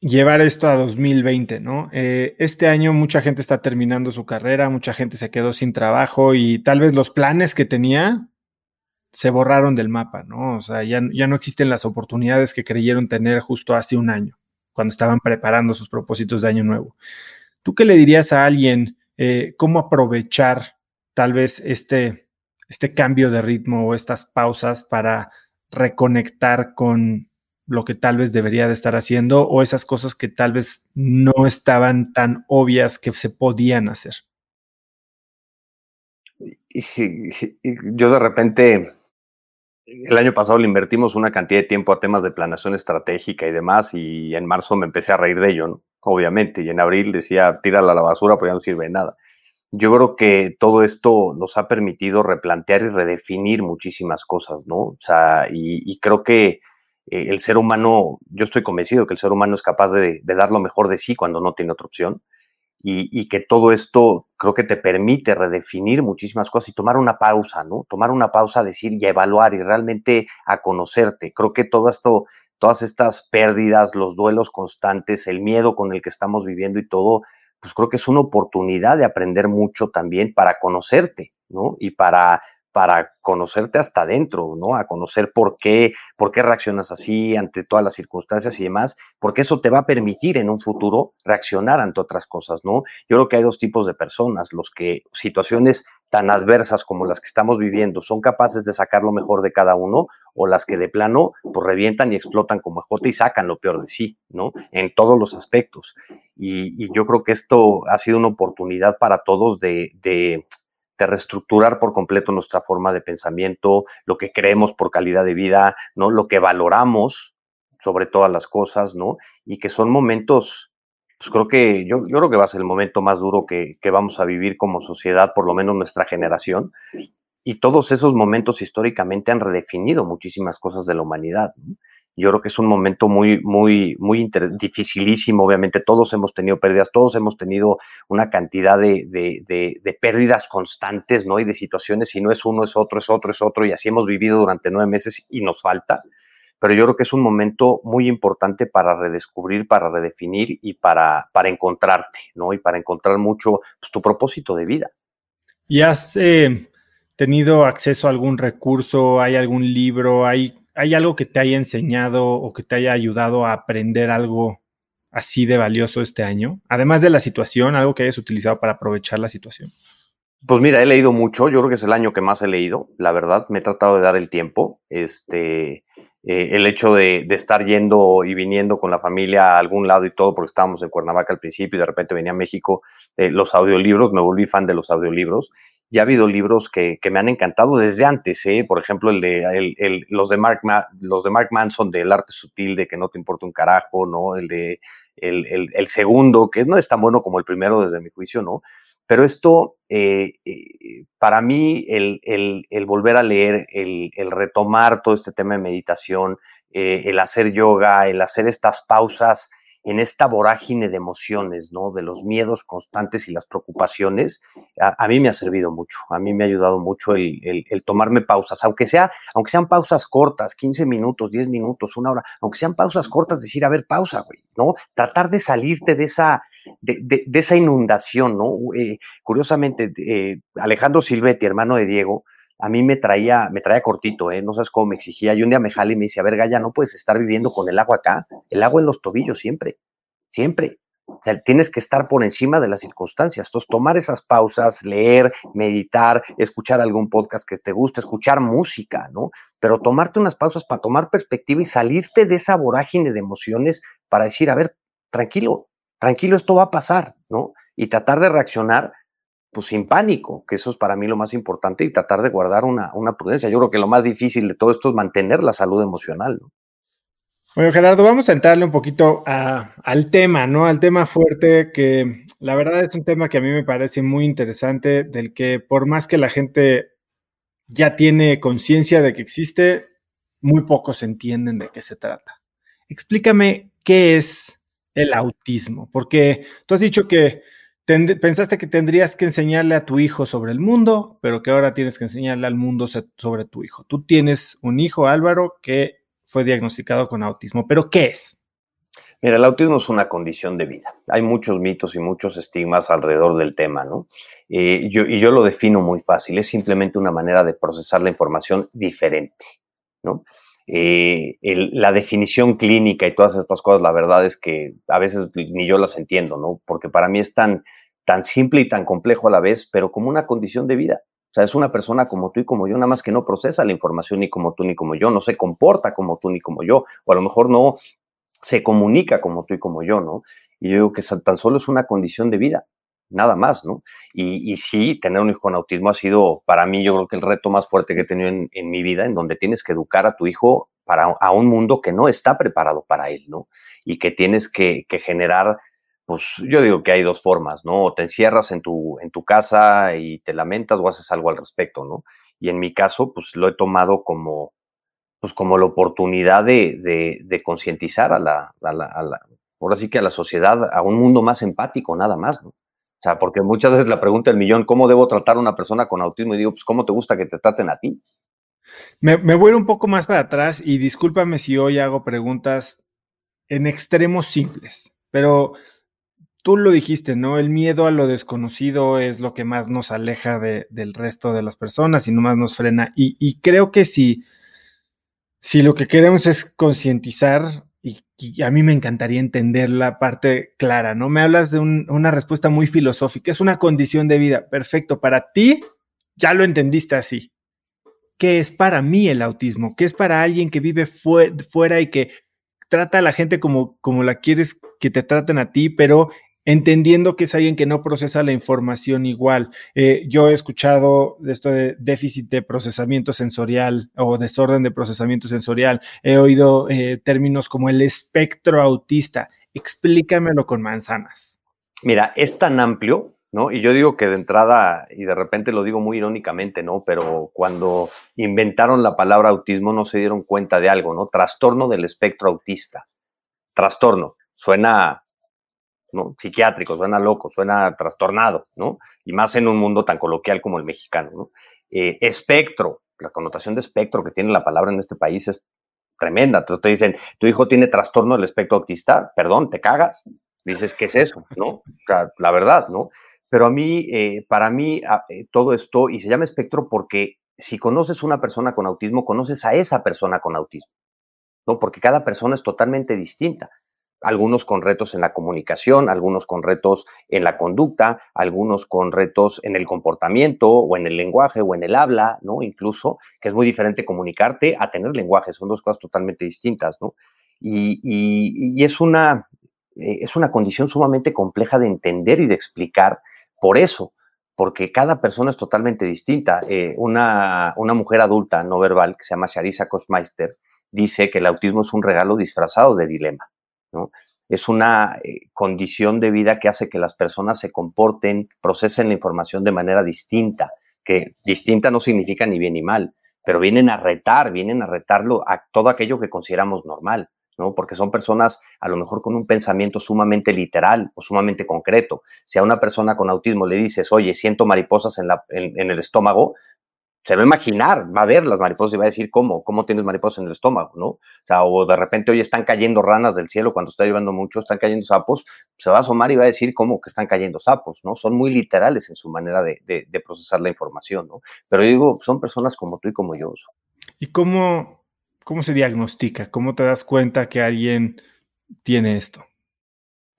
llevar esto a 2020, ¿no? Eh, este año mucha gente está terminando su carrera, mucha gente se quedó sin trabajo y tal vez los planes que tenía se borraron del mapa, ¿no? O sea, ya, ya no existen las oportunidades que creyeron tener justo hace un año, cuando estaban preparando sus propósitos de año nuevo. ¿Tú qué le dirías a alguien eh, cómo aprovechar tal vez este, este cambio de ritmo o estas pausas para reconectar con lo que tal vez debería de estar haciendo o esas cosas que tal vez no estaban tan obvias que se podían hacer. yo de repente, el año pasado le invertimos una cantidad de tiempo a temas de planeación estratégica y demás, y en marzo me empecé a reír de ello, obviamente, y en abril decía, tírala a la basura, porque ya no sirve de nada. Yo creo que todo esto nos ha permitido replantear y redefinir muchísimas cosas, ¿no? O sea, y creo que eh, el ser humano, yo estoy convencido que el ser humano es capaz de, dar lo mejor de sí cuando no tiene otra opción. Y, que todo esto creo que te permite redefinir muchísimas cosas y tomar una pausa, ¿no? Tomar una pausa, decir y evaluar y realmente a conocerte. Creo que todo esto, todas estas pérdidas, los duelos constantes, el miedo con el que estamos viviendo y todo, pues creo que es una oportunidad de aprender mucho también para conocerte, ¿no? Y para para conocerte hasta adentro, ¿no? A conocer por qué, por qué reaccionas así ante todas las circunstancias y demás, porque eso te va a permitir en un futuro reaccionar ante otras cosas, ¿no? Yo creo que hay dos tipos de personas, los que situaciones tan adversas como las que estamos viviendo son capaces de sacar lo mejor de cada uno o las que de plano pues revientan y explotan como ejote y sacan lo peor de sí, ¿no? En todos los aspectos. Y, yo creo que esto ha sido una oportunidad para todos de, de de reestructurar por completo nuestra forma de pensamiento, lo que creemos por calidad de vida, ¿no? Lo que valoramos sobre todas las cosas, ¿no? Y que son momentos, pues creo que yo, yo creo que va a ser el momento más duro que, que vamos a vivir como sociedad, por lo menos nuestra generación. Y todos esos momentos históricamente han redefinido muchísimas cosas de la humanidad. ¿no? Yo creo que es un momento muy, muy, muy dificilísimo. Obviamente, todos hemos tenido pérdidas, todos hemos tenido una cantidad de, de, pérdidas constantes, ¿no? Y de situaciones, si no es uno, es otro, es otro, es otro, y así hemos vivido durante nueve meses y nos falta. Pero yo creo que es un momento muy importante para redescubrir, para redefinir y para, para encontrarte, ¿no? Y para encontrar mucho pues, tu propósito de vida. ¿Y has eh, tenido acceso a algún recurso? ¿Hay algún libro? ¿Hay ¿Hay algo que te haya enseñado o que te haya ayudado a aprender algo así de valioso este año? Además de la situación, algo que hayas utilizado para aprovechar la situación. Pues mira, he leído mucho, yo creo que es el año que más he leído, la verdad, me he tratado de dar el tiempo, este, eh, el hecho de, estar yendo y viniendo con la familia a algún lado y todo, porque estábamos en Cuernavaca al principio y de repente venía a México, eh, los audiolibros, me volví fan de los audiolibros ya ha habido libros que, me han encantado desde antes, ¿eh? por ejemplo, el de, el, los, de Mark los de Mark Manson del arte sutil de que no te importa un carajo, ¿no? El de el, segundo, que no es tan bueno como el primero desde mi juicio, ¿no? Pero esto, eh, eh, para mí, el, volver a leer, el, retomar todo este tema de meditación, eh, el hacer yoga, el hacer estas pausas en esta vorágine de emociones, ¿no? De los miedos constantes y las preocupaciones, a, mí me ha servido mucho, a mí me ha ayudado mucho el, tomarme pausas, aunque, sea, aunque sean pausas cortas, 15 minutos, 10 minutos, una hora, aunque sean pausas cortas, decir, a ver, pausa, güey, ¿no? Tratar de salirte de esa, de, esa inundación, ¿no? Eh, curiosamente, eh, Alejandro Silvetti, hermano de Diego, a mí me traía, me traía cortito, ¿eh? No sabes cómo me exigía. Y un día me jale y me dice, a ver, Gaya, no puedes estar viviendo con el agua acá. El agua en los tobillos siempre, siempre. O sea, tienes que estar por encima de las circunstancias. Entonces, tomar esas pausas, leer, meditar, escuchar algún podcast que te guste, escuchar música, ¿no? Pero tomarte unas pausas para tomar perspectiva y salirte de esa vorágine de emociones para decir, a ver, tranquilo, tranquilo, esto va a pasar, ¿no? Y tratar de reaccionar, pues sin pánico, que eso es para mí lo más importante, y tratar de guardar una, una prudencia. Yo creo que lo más difícil de todo esto es mantener la salud emocional, ¿no? Bueno, Gerardo, vamos a entrarle un poquito al tema, ¿no? Al tema fuerte, que la verdad es un tema que a mí me parece muy interesante, del que por más que la gente ya tiene conciencia de que existe, muy pocos entienden de qué se trata. Explícame qué es el autismo, porque tú has dicho que pensaste que tendrías que enseñarle a tu hijo sobre el mundo, pero que ahora tienes que enseñarle al mundo sobre tu hijo. Tú tienes un hijo, Álvaro, que fue diagnosticado con autismo. ¿Pero qué es? Mira, el autismo es una condición de vida. Hay muchos mitos y muchos estigmas alrededor del tema, ¿no? Eh, yo, y yo lo defino muy fácil. Es simplemente una manera de procesar la información diferente, ¿no? Eh, la definición clínica y todas estas cosas, la verdad es que a veces ni yo las entiendo, ¿no? Porque para mí es tan, tan simple y tan complejo a la vez, pero como una condición de vida. O sea, es una persona como tú y como yo, nada más que no procesa la información ni como tú ni como yo, no se comporta como tú ni como yo, o a lo mejor no se comunica como tú y como yo, ¿no? Y yo digo que tan solo es una condición de vida, nada más, ¿no? Y, sí, tener un hijo con autismo ha sido para mí, yo creo que el reto más fuerte que he tenido en, mi vida, en donde tienes que educar a tu hijo para, a un mundo que no está preparado para él, ¿no? Y que tienes que, que generar pues yo digo que hay dos formas, ¿no? O te encierras en tu, en tu casa y te lamentas o haces algo al respecto, ¿no? Y en mi caso, pues lo he tomado como, pues como la oportunidad de, de, concientizar a la, ahora sí que a la sociedad, a un mundo más empático, nada más, ¿no? O sea, porque muchas veces la pregunta del millón, ¿cómo debo tratar a una persona con autismo? Y digo, pues, ¿cómo te gusta que te traten a ti? Me, me voy un poco más para atrás y discúlpame si hoy hago preguntas en extremos simples, pero tú lo dijiste, ¿no? El miedo a lo desconocido es lo que más nos aleja del resto de las personas y no más nos frena. Y, creo que si, si lo que queremos es concientizar, y, a mí me encantaría entender la parte clara, ¿no? Me hablas de una respuesta muy filosófica, es una condición de vida, perfecto, para ti ya lo entendiste así. ¿Qué es para mí el autismo? ¿Qué es para alguien que vive fuera y que trata a la gente como, como la quieres que te traten a ti, pero entendiendo que es alguien que no procesa la información igual. Eh, yo he escuchado esto de déficit de procesamiento sensorial o desorden de procesamiento sensorial. He oído eh, términos como el espectro autista. Explícamelo con manzanas. Mira, es tan amplio, ¿no? Y yo digo que de entrada, y de repente lo digo muy irónicamente, ¿no? Pero cuando inventaron la palabra autismo no se dieron cuenta de algo, ¿no? Trastorno del espectro autista. Trastorno. Suena ¿no? Psiquiátrico, suena loco, suena trastornado, ¿no? Y más en un mundo tan coloquial como el mexicano, ¿no? Eh, espectro, la connotación de espectro que tiene la palabra en este país es tremenda. Entonces te dicen, tu hijo tiene trastorno del espectro autista, perdón, te cagas. Dices, ¿qué es eso? ¿No? la verdad, ¿no? Pero a mí, eh, para mí, eh, todo esto, y se llama espectro porque si conoces una persona con autismo, conoces a esa persona con autismo, ¿no? Porque cada persona es totalmente distinta algunos con retos en la comunicación, algunos con retos en la conducta, algunos con retos en el comportamiento o en el lenguaje o en el habla, ¿no? Incluso, que es muy diferente comunicarte a tener lenguaje, son dos cosas totalmente distintas, ¿no? Y, es, una, eh, es una condición sumamente compleja de entender y de explicar por eso, porque cada persona es totalmente distinta. Eh, una, una mujer adulta no verbal que se llama Sharisa Kosmeister dice que el autismo es un regalo disfrazado de dilema. Es una eh, condición de vida que hace que las personas se comporten, procesen la información de manera distinta, que distinta no significa ni bien ni mal, pero vienen a retar, vienen a retarlo a todo aquello que consideramos normal. ¿no? Porque son personas a lo mejor con un pensamiento sumamente literal o sumamente concreto. Si a una persona con autismo le dices, oye, siento mariposas en, la, en el estómago, se va a imaginar, va a ver las mariposas y va a decir cómo, cómo tienes mariposas en el estómago, ¿no? O sea, o de repente hoy están cayendo ranas del cielo cuando está lloviendo mucho, están cayendo sapos, se va a asomar y va a decir cómo que están cayendo sapos, ¿no? Son muy literales en su manera de, de, procesar la información, ¿no? Pero yo digo, son personas como tú y como yo. ¿Y cómo, cómo se diagnostica? ¿Cómo te das cuenta que alguien tiene esto?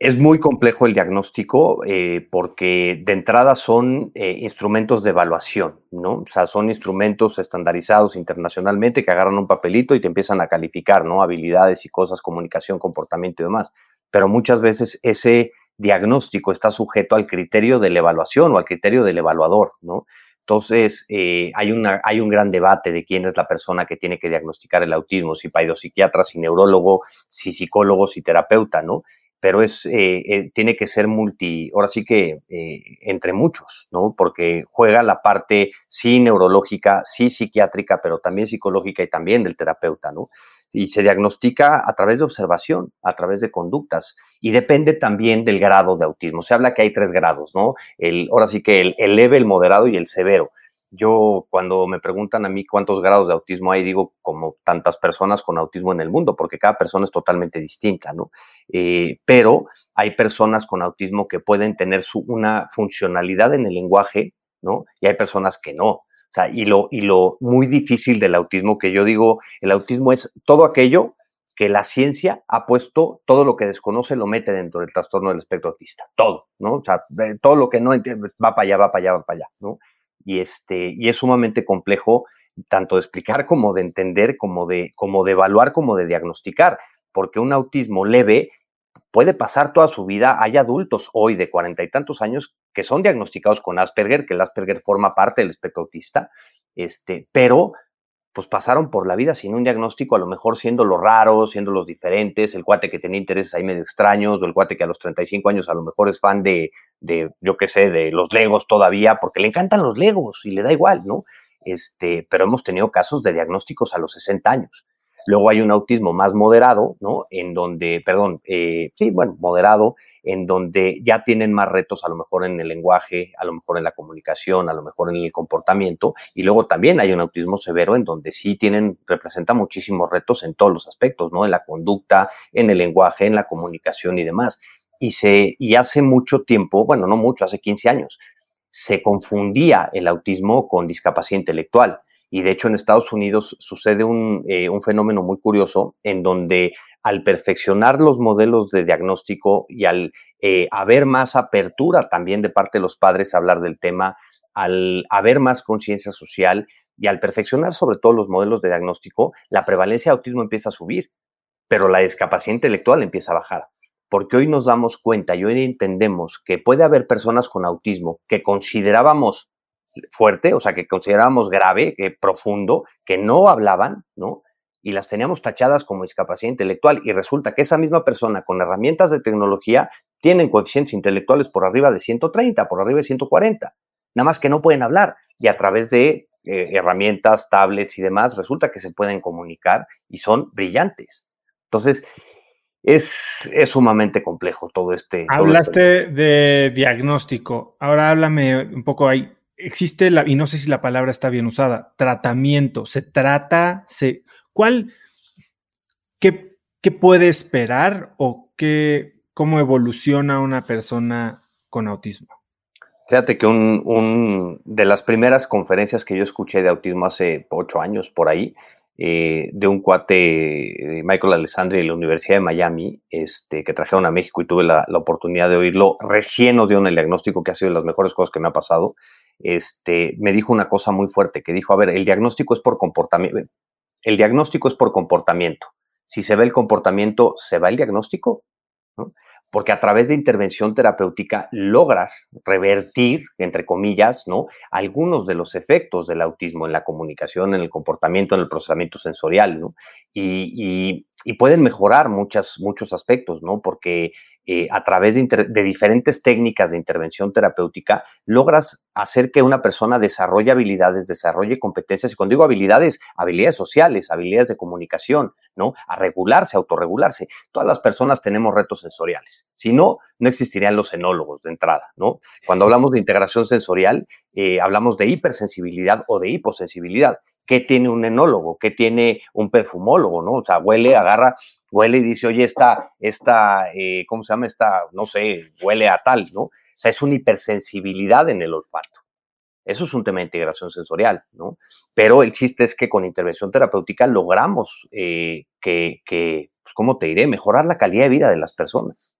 Es muy complejo el diagnóstico eh, porque de entrada son eh, instrumentos de evaluación, ¿no? O sea, son instrumentos estandarizados internacionalmente que agarran un papelito y te empiezan a calificar, ¿no? Habilidades y cosas, comunicación, comportamiento y demás. Pero muchas veces ese diagnóstico está sujeto al criterio de la evaluación o al criterio del evaluador, ¿no? Entonces, eh, hay, una, hay un gran debate de quién es la persona que tiene que diagnosticar el autismo, si paidopsiquiatra, si neurólogo, si psicólogo, si terapeuta, ¿no? Pero es, eh, eh, tiene que ser multi, ahora sí que eh, entre muchos, ¿no? Porque juega la parte sí neurológica, sí psiquiátrica, pero también psicológica y también del terapeuta, ¿no? Y se diagnostica a través de observación, a través de conductas, y depende también del grado de autismo. Se habla que hay tres grados, ¿no? El, ahora sí que el, el leve, el moderado y el severo. Yo cuando me preguntan a mí cuántos grados de autismo hay, digo como tantas personas con autismo en el mundo, porque cada persona es totalmente distinta, ¿no? Eh, pero hay personas con autismo que pueden tener su, una funcionalidad en el lenguaje, ¿no? Y hay personas que no. O sea, y lo, y lo muy difícil del autismo, que yo digo, el autismo es todo aquello que la ciencia ha puesto, todo lo que desconoce lo mete dentro del trastorno del espectro autista, todo, ¿no? O sea, todo lo que no entiende, va para allá, va para allá, va para allá, ¿no? Y, este, y es sumamente complejo tanto de explicar como de entender, como de, como de evaluar, como de diagnosticar, porque un autismo leve puede pasar toda su vida. Hay adultos hoy de cuarenta y tantos años que son diagnosticados con Asperger, que el Asperger forma parte del espectro autista, este, pero pues pasaron por la vida sin un diagnóstico, a lo mejor siendo los raros, siendo los diferentes, el cuate que tenía intereses ahí medio extraños, o el cuate que a los 35 años a lo mejor es fan de, de yo qué sé, de los Legos todavía, porque le encantan los Legos y le da igual, ¿no? Este, pero hemos tenido casos de diagnósticos a los 60 años. Luego hay un autismo más moderado, ¿no? En donde, perdón, eh, sí, bueno, moderado, en donde ya tienen más retos a lo mejor en el lenguaje, a lo mejor en la comunicación, a lo mejor en el comportamiento. Y luego también hay un autismo severo en donde sí tienen, representa muchísimos retos en todos los aspectos, ¿no? En la conducta, en el lenguaje, en la comunicación y demás. Y, se, y hace mucho tiempo, bueno, no mucho, hace 15 años, se confundía el autismo con discapacidad intelectual y de hecho en Estados Unidos sucede eh, un, fenómeno muy curioso en donde al perfeccionar los modelos de diagnóstico y al eh, haber más apertura también de parte de los padres a hablar del tema, al haber más conciencia social y al perfeccionar sobre todo los modelos de diagnóstico, la prevalencia de autismo empieza a subir, pero la discapacidad intelectual empieza a bajar. Porque hoy nos damos cuenta y hoy entendemos que puede haber personas con autismo que considerábamos fuerte, o sea, que considerábamos grave, que profundo, que no hablaban, ¿no? Y las teníamos tachadas como discapacidad intelectual y resulta que esa misma persona con herramientas de tecnología tienen coeficientes intelectuales por arriba de 130, por arriba de 140, nada más que no pueden hablar y a través de eh, herramientas, tablets y demás, resulta que se pueden comunicar y son brillantes. Entonces, es, es, sumamente complejo todo este. Hablaste de diagnóstico. Ahora háblame un poco ahí existe, la, y no sé si la palabra está bien usada, tratamiento. Se trata, se, ¿cuál, qué, qué puede esperar o qué, cómo evoluciona una persona con autismo? Fíjate que un, un, de las primeras conferencias que yo escuché de autismo hace ocho años por ahí, eh, de un cuate, Michael Alessandri de la Universidad de Miami, este, que trajeron a México y tuve la, la, oportunidad de oírlo. Recién nos dio el diagnóstico que ha sido de las mejores cosas que me ha pasado este, me dijo una cosa muy fuerte, que dijo, a ver, el diagnóstico es por comportamiento. El diagnóstico es por comportamiento. Si se ve el comportamiento, ¿se va el diagnóstico? Porque a través de intervención terapéutica logras revertir, entre comillas, ¿no? algunos de los efectos del autismo en la comunicación, en el comportamiento, en el procesamiento sensorial, ¿no? Y, pueden mejorar muchos aspectos, ¿no? Porque eh, a través de, diferentes técnicas de intervención terapéutica, logras hacer que una persona desarrolle habilidades, desarrolle competencias, y cuando digo habilidades, habilidades sociales, habilidades de comunicación, ¿no? A regularse, a autorregularse. Todas las personas tenemos retos sensoriales. Si no, no existirían los enólogos de entrada, ¿no? Cuando hablamos de integración sensorial, eh, hablamos de hipersensibilidad o de hiposensibilidad. ¿Qué tiene un enólogo? ¿Qué tiene un perfumólogo? ¿no? O sea, huele, agarra huele y dice, oye, esta, esta eh, ¿cómo se llama? Esta, no sé, huele a tal, ¿no? O sea, es una hipersensibilidad en el olfato. Eso es un tema de integración sensorial, ¿no? Pero el chiste es que con intervención terapéutica logramos eh, que, que pues, ¿cómo te diré? Mejorar la calidad de vida de las personas.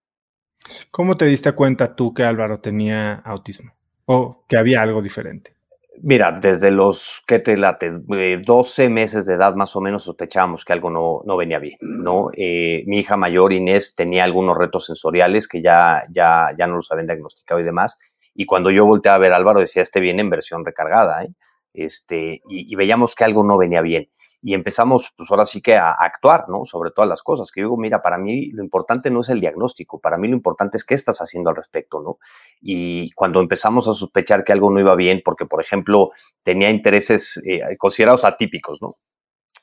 ¿Cómo te diste cuenta tú que Álvaro tenía autismo o que había algo diferente? Mira, desde los que te late, 12 eh, meses de edad más o menos sospechábamos que algo no, no venía bien, ¿no? Eh, mi hija mayor, Inés, tenía algunos retos sensoriales que ya, ya, ya no los habían diagnosticado y demás. Y cuando yo volteé a ver a Álvaro, decía, este viene en versión recargada, ¿eh? Este, y, veíamos que algo no venía bien y empezamos, pues ahora sí que a, actuar, ¿no? Sobre todas las cosas. Que yo digo, mira, para mí lo importante no es el diagnóstico, para mí lo importante es qué estás haciendo al respecto, ¿no? Y cuando empezamos a sospechar que algo no iba bien, porque, por ejemplo, tenía intereses eh, considerados atípicos, ¿no?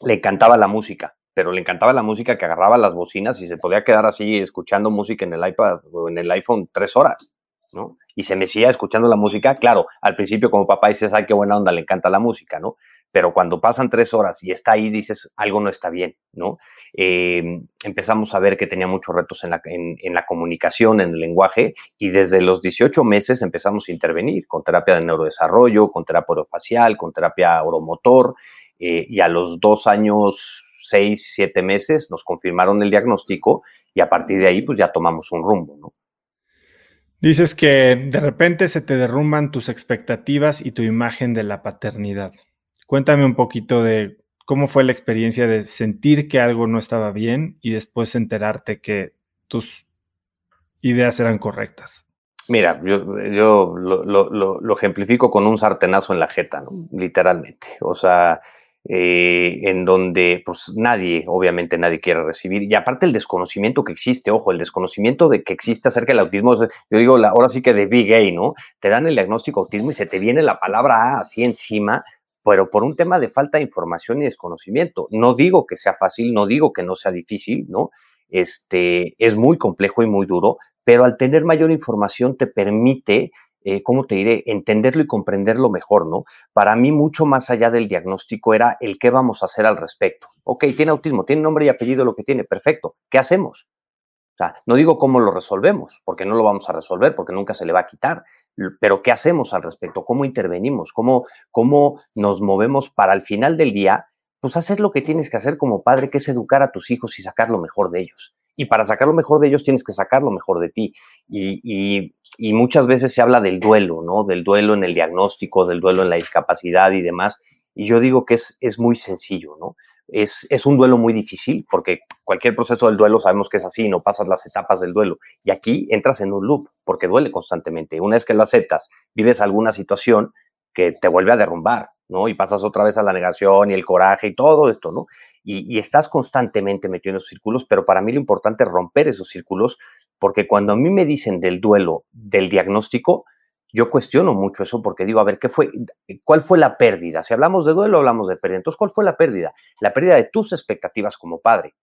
Le encantaba la música, pero le encantaba la música que agarraba las bocinas y se podía quedar así escuchando música en el iPad o en el iPhone tres horas. ¿No? Y se me escuchando la música, claro, al principio como papá dices, ay, qué buena onda, le encanta la música, ¿no? pero cuando pasan tres horas y está ahí, dices, algo no está bien, ¿no? Eh, empezamos a ver que tenía muchos retos en la, en, la, comunicación, en el lenguaje, y desde los 18 meses empezamos a intervenir con terapia de neurodesarrollo, con terapia orofacial, con terapia oromotor, eh, y a los dos años, seis, siete meses nos confirmaron el diagnóstico y a partir de ahí pues ya tomamos un rumbo, ¿no? Dices que de repente se te derrumban tus expectativas y tu imagen de la paternidad. Cuéntame un poquito de cómo fue la experiencia de sentir que algo no estaba bien y después enterarte que tus ideas eran correctas. Mira, yo, yo lo, lo, ejemplifico con un sartenazo en la jeta, ¿no? literalmente. O sea, eh, en donde pues nadie, obviamente nadie quiere recibir. Y aparte el desconocimiento que existe, ojo, el desconocimiento de que existe acerca del autismo, yo digo, ahora sí que de big gay, ¿no? Te dan el diagnóstico autismo y se te viene la palabra A así encima pero por un tema de falta de información y desconocimiento. No digo que sea fácil, no digo que no sea difícil, ¿no? Este, es muy complejo y muy duro, pero al tener mayor información te permite, eh, ¿cómo te diré?, entenderlo y comprenderlo mejor, ¿no? Para mí, mucho más allá del diagnóstico era el qué vamos a hacer al respecto. Ok, tiene autismo, tiene nombre y apellido lo que tiene, perfecto. ¿Qué hacemos? O sea, no digo cómo lo resolvemos, porque no lo vamos a resolver, porque nunca se le va a quitar, pero ¿qué hacemos al respecto? ¿Cómo intervenimos? ¿Cómo, cómo nos movemos para al final del día, pues hacer lo que tienes que hacer como padre, que es educar a tus hijos y sacar lo mejor de ellos? Y para sacar lo mejor de ellos tienes que sacar lo mejor de ti. Y, y muchas veces se habla del duelo, ¿no? Del duelo en el diagnóstico, del duelo en la discapacidad y demás. Y yo digo que es, es muy sencillo, ¿no? es, es, un duelo muy difícil porque cualquier proceso del duelo sabemos que es así, no pasas las etapas del duelo. Y aquí entras en un loop porque duele constantemente. Una vez que lo aceptas, vives alguna situación que te vuelve a derrumbar, ¿no? Y pasas otra vez a la negación y el coraje y todo esto, ¿no? Y, y estás constantemente metido en esos círculos, pero para mí lo importante es romper esos círculos porque cuando a mí me dicen del duelo, del diagnóstico, yo cuestiono mucho eso porque digo, a ver, ¿qué fue, ¿cuál fue la pérdida? Si hablamos de duelo, hablamos de pérdida. Entonces, ¿cuál fue la pérdida? La pérdida de tus expectativas como padre.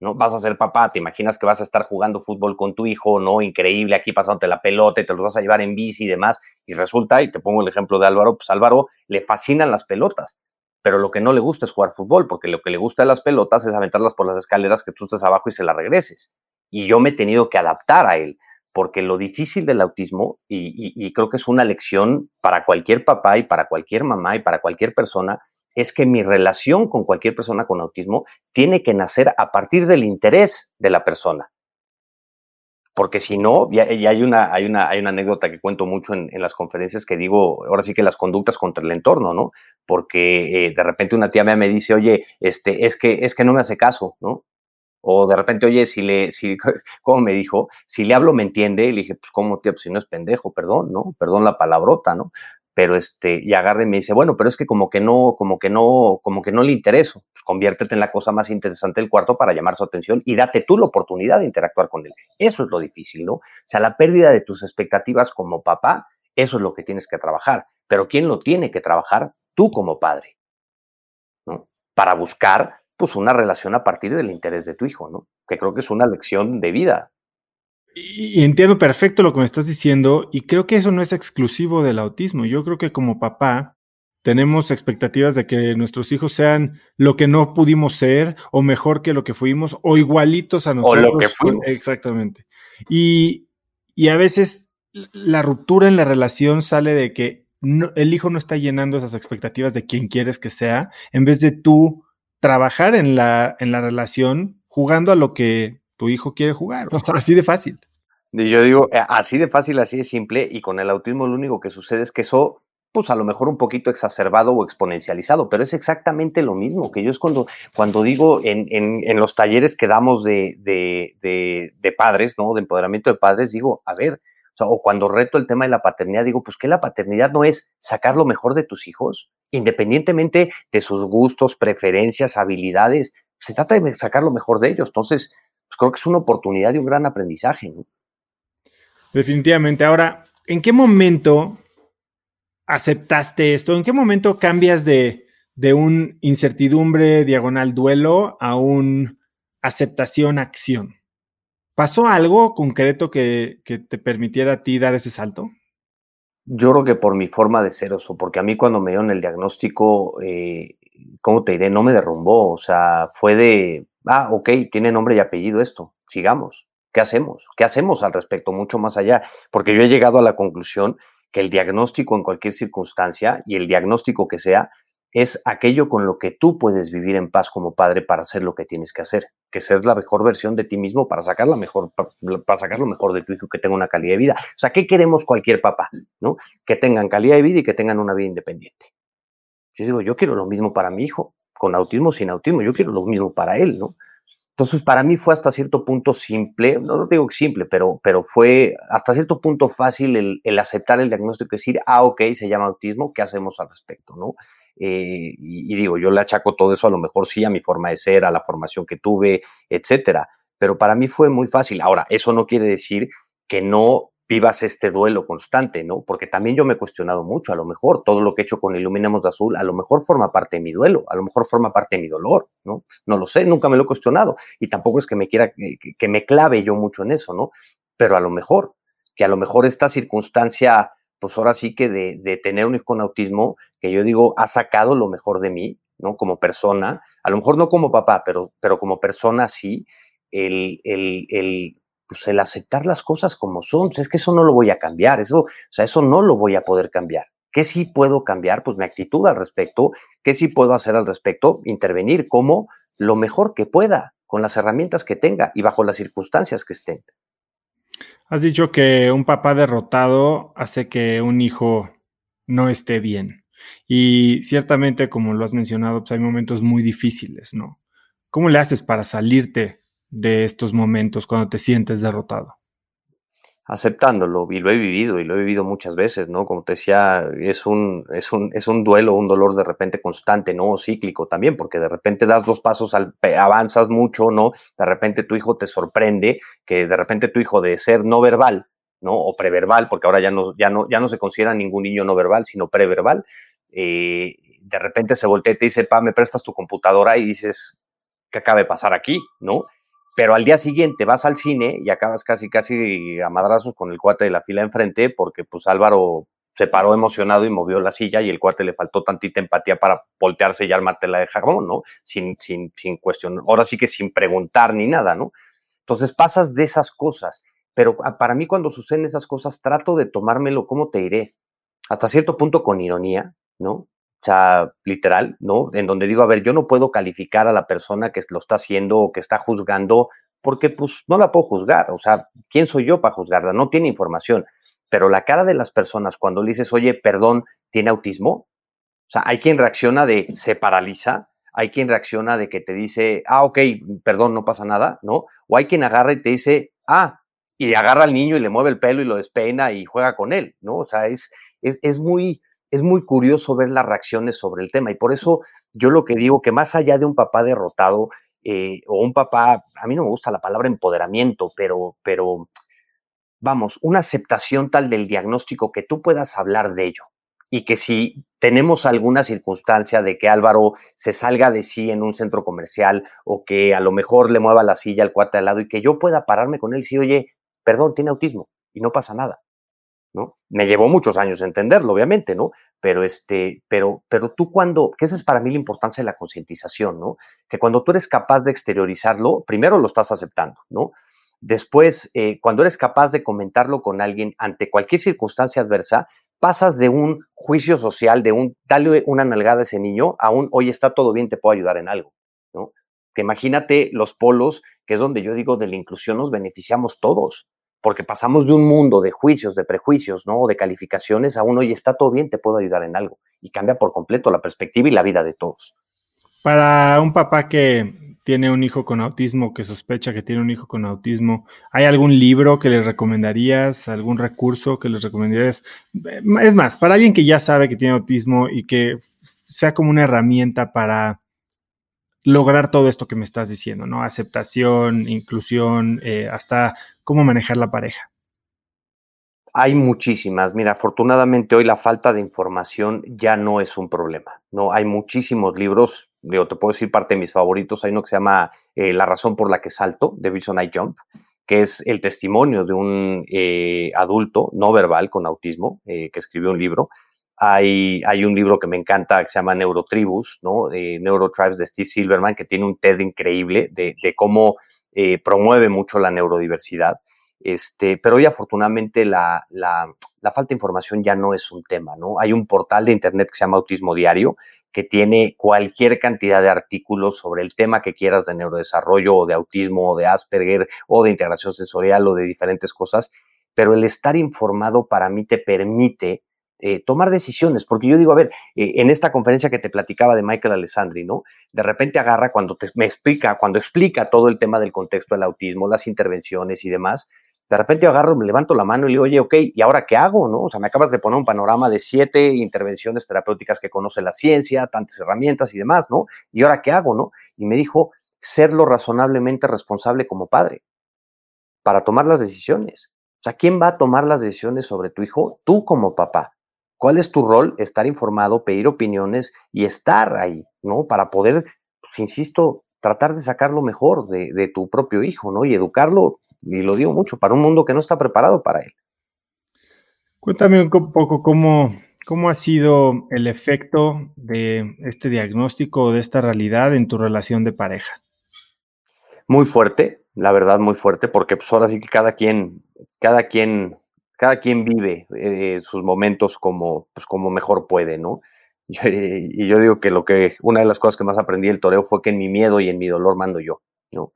¿no? Vas a ser papá, te imaginas que vas a estar jugando fútbol con tu hijo, ¿no? Increíble, aquí pasándote la pelota y te lo vas a llevar en bici y demás. Y resulta, y te pongo el ejemplo de Álvaro, pues Álvaro le fascinan las pelotas, pero lo que no le gusta es jugar fútbol, porque lo que le gusta de las pelotas es aventarlas por las escaleras que tú estés abajo y se las regreses. Y yo me he tenido que adaptar a él porque lo difícil del autismo, y, creo que es una lección para cualquier papá y para cualquier mamá y para cualquier persona, es que mi relación con cualquier persona con autismo tiene que nacer a partir del interés de la persona. Porque si no, ya, hay, una, hay, una, hay una anécdota que cuento mucho en, las conferencias que digo, ahora sí que las conductas contra el entorno, ¿no? Porque eh, de repente una tía me dice, oye, este, es, que, es que no me hace caso, ¿no? O de repente, oye, si le, si, [laughs] ¿cómo me dijo? Si le hablo, me entiende. Y le dije, pues, ¿cómo, tío? Pues si no es pendejo, perdón, ¿no? Perdón la palabrota, ¿no? Pero este, y agarre y me dice, bueno, pero es que como que no, como que no, como que no le intereso. Pues conviértete en la cosa más interesante del cuarto para llamar su atención y date tú la oportunidad de interactuar con él. Eso es lo difícil, ¿no? O sea, la pérdida de tus expectativas como papá, eso es lo que tienes que trabajar. Pero ¿quién lo tiene que trabajar? Tú como padre, ¿no? Para buscar pues una relación a partir del interés de tu hijo, ¿no? Que creo que es una lección de vida. Y, entiendo perfecto lo que me estás diciendo y creo que eso no es exclusivo del autismo. Yo creo que como papá tenemos expectativas de que nuestros hijos sean lo que no pudimos ser o mejor que lo que fuimos o igualitos a nosotros. O lo que fuimos. Exactamente. Y, y a veces la ruptura en la relación sale de que el hijo no está llenando esas expectativas de quien quieres que sea, en vez de tú trabajar en la, en la relación jugando a lo que tu hijo quiere jugar. Así de fácil. yo digo, eh, así de fácil, así de simple, y con el autismo lo único que sucede es que eso, pues a lo mejor un poquito exacerbado o exponencializado, pero es exactamente lo mismo, que yo es cuando, cuando digo en, en, los talleres que damos de, de, de, padres, ¿no? De empoderamiento de padres, digo, a ver, o, cuando reto el tema de la paternidad, digo, pues que la paternidad no es sacar lo mejor de tus hijos, independientemente de sus gustos, preferencias, habilidades, se trata de sacar lo mejor de ellos. Entonces, pues creo que es una oportunidad y un gran aprendizaje. ¿no? Definitivamente. Ahora, ¿en qué momento aceptaste esto? ¿En qué momento cambias de, de un incertidumbre diagonal duelo a un aceptación acción? ¿Pasó algo concreto que, que, te permitiera a ti dar ese salto? Yo creo que por mi forma de ser, o porque a mí cuando me dieron el diagnóstico, eh, ¿cómo te diré? No me derrumbó, o sea, fue de, ah, ok, tiene nombre y apellido esto, sigamos. ¿Qué hacemos? ¿Qué hacemos al respecto? Mucho más allá, porque yo he llegado a la conclusión que el diagnóstico en cualquier circunstancia y el diagnóstico que sea es aquello con lo que tú puedes vivir en paz como padre para hacer lo que tienes que hacer, que ser la mejor versión de ti mismo para sacar la mejor, para sacar lo mejor de tu hijo, que tenga una calidad de vida. O sea, ¿qué queremos cualquier papá? ¿No? Que tengan calidad de vida y que tengan una vida independiente. Yo digo, yo quiero lo mismo para mi hijo, con autismo sin autismo, yo quiero lo mismo para él, ¿no? Entonces, para mí fue hasta cierto punto simple, no, no digo simple, pero, pero fue hasta cierto punto fácil el, aceptar el diagnóstico y decir, ah, ok, se llama autismo, ¿qué hacemos al respecto? ¿no? Eh, y, digo, yo le achaco todo eso a lo mejor sí a mi forma de ser, a la formación que tuve, etcétera. Pero para mí fue muy fácil. Ahora, eso no quiere decir que no vivas este duelo constante, ¿no? Porque también yo me he cuestionado mucho, a lo mejor todo lo que he hecho con Iluminemos de Azul, a lo mejor forma parte de mi duelo, a lo mejor forma parte de mi dolor, ¿no? No lo sé, nunca me lo he cuestionado y tampoco es que me quiera, que, me clave yo mucho en eso, ¿no? Pero a lo mejor, que a lo mejor esta circunstancia, pues ahora sí que de, de tener un hijo con autismo, que yo digo, ha sacado lo mejor de mí, ¿no? Como persona, a lo mejor no como papá, pero, pero como persona sí, el, el, el pues el aceptar las cosas como son, pues, es que eso no lo voy a cambiar, eso, o sea, eso no lo voy a poder cambiar. ¿Qué sí puedo cambiar? Pues mi actitud al respecto. ¿Qué sí puedo hacer al respecto? Intervenir como lo mejor que pueda, con las herramientas que tenga y bajo las circunstancias que estén. Has dicho que un papá derrotado hace que un hijo no esté bien. Y ciertamente, como lo has mencionado, pues hay momentos muy difíciles, ¿no? ¿Cómo le haces para salirte de estos momentos cuando te sientes derrotado? Aceptándolo, y lo he vivido, y lo he vivido muchas veces, ¿no? Como te decía, es un, es un, es un duelo, un dolor de repente constante, ¿no? cíclico también, porque de repente das dos pasos, al, avanzas mucho, ¿no? De repente tu hijo te sorprende, que de repente tu hijo de ser no verbal, ¿no? O preverbal, porque ahora ya no, ya no, ya no se considera ningún niño no verbal, sino preverbal, eh, de repente se voltea y te dice, pa, me prestas tu computadora y dices, ¿qué acaba de pasar aquí? ¿No? Pero al día siguiente vas al cine y acabas casi, casi a madrazos con el cuate de la fila enfrente, porque pues Álvaro se paró emocionado y movió la silla y el cuate le faltó tantita empatía para voltearse y armártela de jabón, ¿no? Sin, sin, sin cuestionar, ahora sí que sin preguntar ni nada, ¿no? Entonces pasas de esas cosas, pero para mí cuando suceden esas cosas trato de tomármelo, ¿cómo te diré? Hasta cierto punto con ironía, ¿no? Sea, literal, ¿no? En donde digo, a ver, yo no puedo calificar a la persona que lo está haciendo o que está juzgando, porque pues no la puedo juzgar. O sea, ¿quién soy yo para juzgarla? No tiene información. Pero la cara de las personas cuando le dices, oye, perdón, ¿tiene autismo? O sea, hay quien reacciona de se paraliza, hay quien reacciona de que te dice, ah, ok, perdón, no pasa nada, ¿no? O hay quien agarra y te dice, ah, y agarra al niño y le mueve el pelo y lo despeina y juega con él, ¿no? O sea, es, es, es muy, es muy curioso ver las reacciones sobre el tema. Y por eso yo lo que digo, que más allá de un papá derrotado eh, o un papá, a mí no me gusta la palabra empoderamiento, pero, pero vamos, una aceptación tal del diagnóstico que tú puedas hablar de ello. Y que si tenemos alguna circunstancia de que Álvaro se salga de sí en un centro comercial o que a lo mejor le mueva la silla al cuate al lado y que yo pueda pararme con él y decir, oye, perdón, tiene autismo y no pasa nada ¿no? Me llevó muchos años entenderlo, obviamente, ¿no? Pero este, pero, pero tú cuando, que esa es para mí la importancia de la concientización, ¿no? Que cuando tú eres capaz de exteriorizarlo, primero lo estás aceptando, ¿no? Después, eh, cuando eres capaz de comentarlo con alguien ante cualquier circunstancia adversa, pasas de un juicio social, de un dale una nalgada a ese niño, a un, oye, está todo bien, te puedo ayudar en algo, ¿no? Que imagínate los polos, que es donde yo digo de la inclusión nos beneficiamos todos porque pasamos de un mundo de juicios, de prejuicios, ¿no? De calificaciones a uno y está todo bien, te puedo ayudar en algo. Y cambia por completo la perspectiva y la vida de todos. Para un papá que tiene un hijo con autismo, que sospecha que tiene un hijo con autismo, ¿hay algún libro que le recomendarías, algún recurso que les recomendarías? Es más, para alguien que ya sabe que tiene autismo y que sea como una herramienta para lograr todo esto que me estás diciendo, ¿no? Aceptación, inclusión, eh, hasta cómo manejar la pareja. Hay muchísimas. Mira, afortunadamente hoy la falta de información ya no es un problema. No, hay muchísimos libros. Digo, te puedo decir parte de mis favoritos. Hay uno que se llama eh, La razón por la que salto, de Wilson I. Jump, que es el testimonio de un eh, adulto no verbal con autismo que escribió un libro hay, un libro que me encanta que se llama Neurotribus, ¿no? De Neurotribes de Steve Silverman, que tiene un TED increíble de, cómo eh, promueve mucho la neurodiversidad. Este, pero hoy afortunadamente la, la, la, falta de información ya no es un tema, ¿no? Hay un portal de internet que se llama Autismo Diario, que tiene cualquier cantidad de artículos sobre el tema que quieras de neurodesarrollo o de autismo o de Asperger o de integración sensorial o de diferentes cosas, pero el estar informado para mí te permite eh, tomar decisiones, porque yo digo, a ver, eh, en esta conferencia que te platicaba de Michael Alessandri, ¿no? De repente agarra cuando te, me explica, cuando explica todo el tema del contexto del autismo, las intervenciones y demás, de repente agarro, me levanto la mano y le digo, oye, ok, ¿y ahora qué hago? ¿no? O sea, me acabas de poner un panorama de siete intervenciones terapéuticas que conoce la ciencia, tantas herramientas y demás, ¿no? ¿Y ahora qué hago? ¿no? Y me dijo, serlo razonablemente responsable como padre para tomar las decisiones. O sea, ¿quién va a tomar las decisiones sobre tu hijo? Tú como papá. ¿Cuál es tu rol? Estar informado, pedir opiniones y estar ahí, ¿no? Para poder, pues, insisto, tratar de sacar lo mejor de, tu propio hijo, ¿no? Y educarlo, y lo digo mucho, para un mundo que no está preparado para él. Cuéntame un poco cómo, cómo ha sido el efecto de este diagnóstico, de esta realidad en tu relación de pareja. Muy fuerte, la verdad, muy fuerte, porque pues ahora sí que cada quien, cada quien cada quien vive eh, sus momentos como, pues, como mejor puede, ¿no? [laughs] y yo digo que lo que, una de las cosas que más aprendí del toreo fue que en mi miedo y en mi dolor mando yo, ¿no?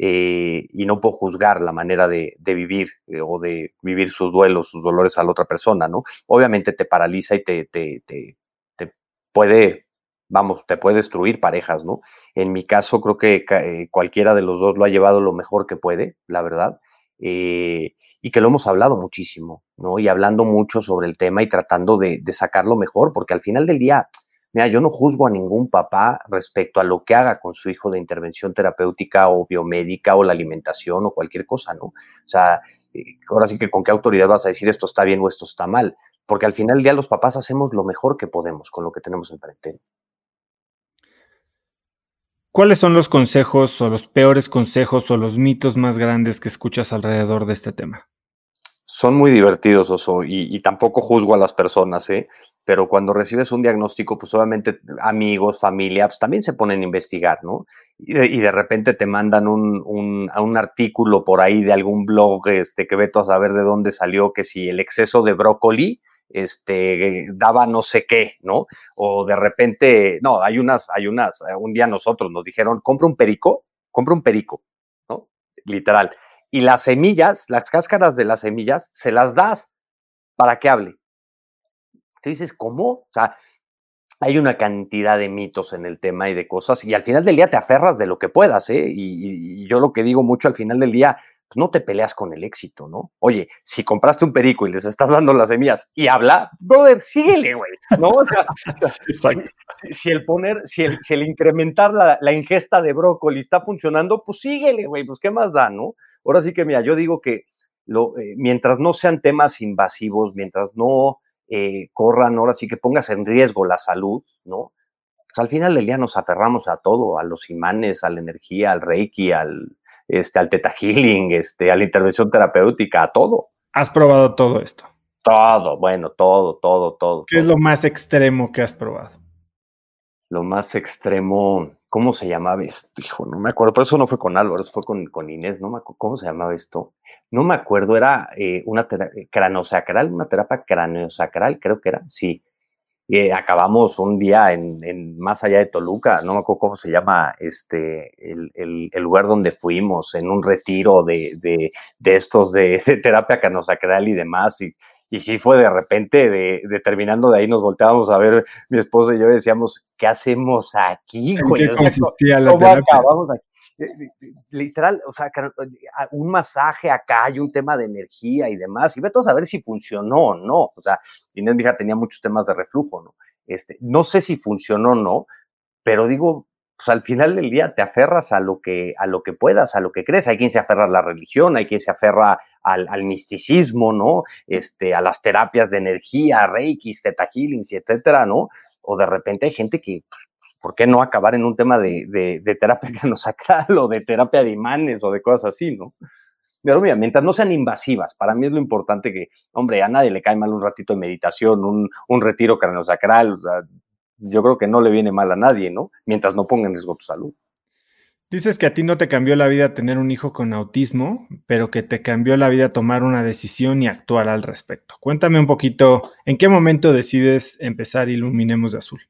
Eh, y no puedo juzgar la manera de, vivir eh, o de vivir sus duelos, sus dolores a la otra persona, ¿no? Obviamente te paraliza y te, te, te, te puede, vamos, te puede destruir parejas, ¿no? En mi caso creo que cualquiera de los dos lo ha llevado lo mejor que puede, la verdad. Eh, y que lo hemos hablado muchísimo, ¿no? Y hablando mucho sobre el tema y tratando de, sacarlo mejor, porque al final del día, mira, yo no juzgo a ningún papá respecto a lo que haga con su hijo de intervención terapéutica o biomédica o la alimentación o cualquier cosa, ¿no? O sea, eh, ahora sí que con qué autoridad vas a decir esto está bien o esto está mal, porque al final del día los papás hacemos lo mejor que podemos con lo que tenemos enfrente. ¿Cuáles son los consejos o los peores consejos o los mitos más grandes que escuchas alrededor de este tema? Son muy divertidos, Oso, y, tampoco juzgo a las personas, ¿eh? Pero cuando recibes un diagnóstico, pues obviamente amigos, familia, pues también se ponen a investigar, ¿no? Y de, repente te mandan un, un, un, artículo por ahí de algún blog este, que veto a saber de dónde salió, que si el exceso de brócoli este, daba no sé qué, ¿no? O de repente, no, hay unas, hay unas, eh, un día nosotros nos dijeron, compra un perico, compra un perico, ¿no? Literal. Y las semillas, las cáscaras de las semillas, se las das para que hable. Te dices, ¿cómo? O sea, hay una cantidad de mitos en el tema y de cosas, y al final del día te aferras de lo que puedas, ¿eh? Y, y yo lo que digo mucho al final del día, no te peleas con el éxito, ¿no? Oye, si compraste un perico y les estás dando las semillas y habla, brother, síguele, güey, ¿no? si, el poner, si el, si el incrementar la, la, ingesta de brócoli está funcionando, pues síguele, güey, pues qué más da, ¿no? Ahora sí que, mira, yo digo que lo, eh, mientras no sean temas invasivos, mientras no eh, corran, ahora sí que pongas en riesgo la salud, ¿no? Pues al final del día nos aferramos a todo, a los imanes, a la energía, al reiki, al, este, al teta healing, este, a la intervención terapéutica, a todo. ¿Has probado todo esto? Todo, bueno, todo, todo, todo. ¿Qué es lo más extremo que has probado? Lo más extremo, ¿cómo se llamaba esto? Hijo, no me acuerdo, pero eso no fue con Álvaro, eso fue con, con Inés, no me acuerdo, ¿cómo se llamaba esto? No me acuerdo, era eh, una terapia craneosacral, una terapia craneosacral, creo que era, sí. Eh, acabamos un día en, más allá de Toluca, no me acuerdo cómo se llama este el, lugar donde fuimos, en un retiro de, estos de, [laughs] terapia canosacral y demás, y, y sí fue de repente, de, terminando de ahí nos volteábamos a ver mi esposa y yo decíamos, ¿qué hacemos aquí? ¿En qué consistía la ¿Cómo acabamos aquí? Literal, o sea, un masaje acá, hay un tema de energía y demás, y vete a saber si funcionó o no, o sea, Inés, mi tenía muchos temas de reflujo, ¿no? Este, no sé si funcionó o no, pero digo, pues al final del día te aferras a lo que, a lo que puedas, a lo que crees. Hay quien se aferra a la religión, hay quien se aferra al, al misticismo, ¿no? Este, a las terapias de energía, reiki, teta healings, etcétera, ¿no? O de repente hay gente que pues, ¿por qué no acabar en un tema de, de, de terapia [laughs] sacar o de terapia de imanes o de cosas así, ¿no? Pero mira, mientras no sean invasivas, para mí es lo importante que, hombre, a nadie le cae mal un ratito de meditación, un, retiro craniosacral, o sea, yo creo que no le viene mal a nadie, ¿no? Mientras no ponga en riesgo tu salud. Dices que a ti no te cambió la vida tener un hijo con autismo, pero que te cambió la vida tomar una decisión y actuar al respecto. Cuéntame un poquito, ¿en qué momento decides empezar Iluminemos de Azul?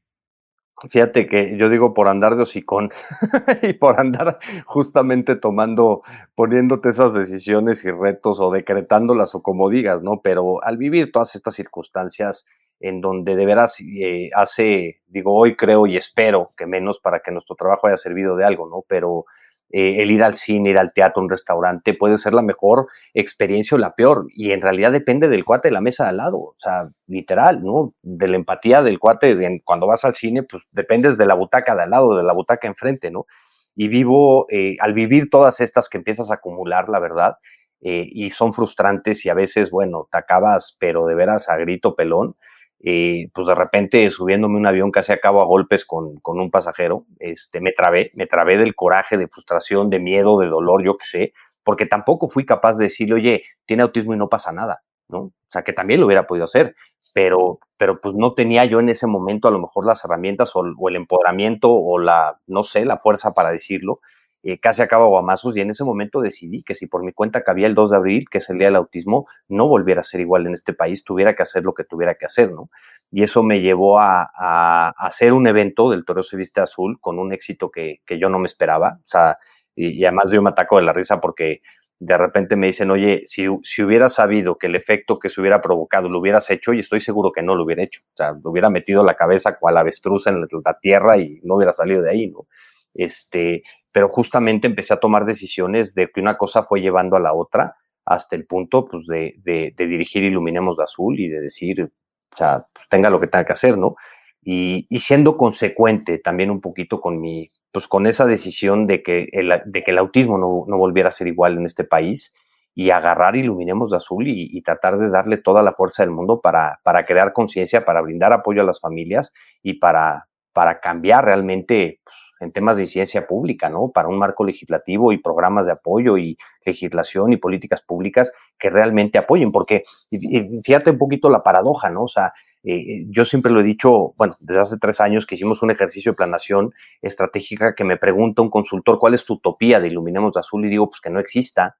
Fíjate que yo digo por andar de hocicón [laughs] y por andar justamente tomando, poniéndote esas decisiones y retos o decretándolas o como digas, ¿no? Pero al vivir todas estas circunstancias en donde de veras eh, hace, digo, hoy creo y espero que menos para que nuestro trabajo haya servido de algo, ¿no? Pero eh, el ir al cine, ir al teatro, un restaurante, puede ser la mejor experiencia o la peor. Y en realidad depende del cuate de la mesa de al lado, o sea, literal, ¿no? De la empatía del cuate, de, cuando vas al cine, pues dependes de la butaca de al lado, de la butaca enfrente, ¿no? Y vivo, eh, al vivir todas estas que empiezas a acumular, la verdad, eh, y son frustrantes y a veces, bueno, te acabas, pero de veras a grito pelón, eh, pues de repente subiéndome un avión casi acabo a golpes con, con, un pasajero, este, me trabé, me trabé del coraje, de frustración, de miedo, de dolor, yo qué sé, porque tampoco fui capaz de decirle, oye, tiene autismo y no pasa nada, ¿no? O sea, que también lo hubiera podido hacer, pero, pero pues no tenía yo en ese momento a lo mejor las herramientas o, o el empoderamiento o la, no sé, la fuerza para decirlo, eh, casi acaba guamazos y en ese momento decidí que si por mi cuenta cabía el 2 de abril, que es el día del autismo, no volviera a ser igual en este país, tuviera que hacer lo que tuviera que hacer, ¿no? Y eso me llevó a, hacer un evento del Toro Se Viste Azul con un éxito que, yo no me esperaba, o sea, y, además yo me ataco de la risa porque de repente me dicen, oye, si, si hubiera sabido que el efecto que se hubiera provocado lo hubieras hecho, y estoy seguro que no lo hubiera hecho, o sea, lo hubiera metido la cabeza cual avestruz en la tierra y no hubiera salido de ahí, ¿no? Este, pero justamente empecé a tomar decisiones de que una cosa fue llevando a la otra hasta el punto pues, de, de, dirigir Iluminemos de Azul y de decir, o sea, pues, tenga lo que tenga que hacer, ¿no? Y, y, siendo consecuente también un poquito con mi, pues con esa decisión de que el, de que el autismo no, no, volviera a ser igual en este país y agarrar Iluminemos de Azul y, tratar de darle toda la fuerza del mundo para, para crear conciencia, para brindar apoyo a las familias y para, para cambiar realmente pues, en temas de ciencia pública, ¿no? Para un marco legislativo y programas de apoyo y legislación y políticas públicas que realmente apoyen, porque fíjate un poquito la paradoja, ¿no? O sea, eh, eh, yo siempre lo he dicho, bueno, desde hace tres años que hicimos un ejercicio de planación estratégica que me pregunta un consultor cuál es tu utopía de Iluminemos Azul y digo, pues que no exista.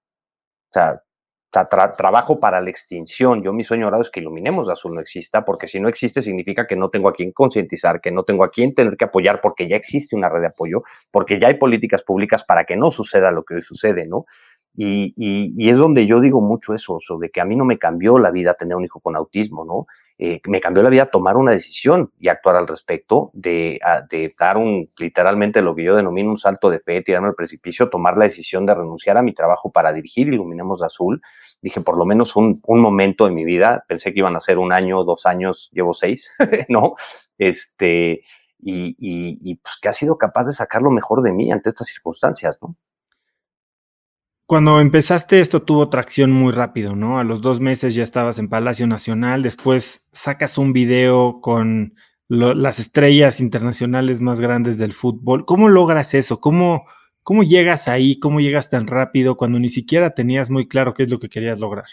O sea, trabajo para la extinción. Yo mi sueño ahora es que Iluminemos de Azul no exista, porque si no existe significa que no tengo a quien concientizar, que no tengo a quien tener que apoyar, porque ya existe una red de apoyo, porque ya hay políticas públicas para que no suceda lo que hoy sucede, ¿no? Y, es donde yo digo mucho eso, de que a mí no me cambió la vida tener un hijo con autismo, ¿no? Eh, me cambió la vida tomar una decisión y actuar al respecto, de, de, dar un, literalmente lo que yo denomino un salto de fe, tirarme al precipicio, tomar la decisión de renunciar a mi trabajo para dirigir Iluminemos de Azul. Dije, por lo menos un, momento de mi vida, pensé que iban a ser un año, dos años, llevo seis, [laughs] ¿no? Este, y pues que ha sido capaz de sacar lo mejor de mí ante estas circunstancias, ¿no? Cuando empezaste esto tuvo tracción muy rápido, ¿no? A los dos meses ya estabas en Palacio Nacional, después sacas un video con las estrellas internacionales más grandes del fútbol. ¿Cómo logras eso? ¿Cómo, ¿Cómo llegas ahí? ¿Cómo llegas tan rápido cuando ni siquiera tenías muy claro qué es lo que querías lograr?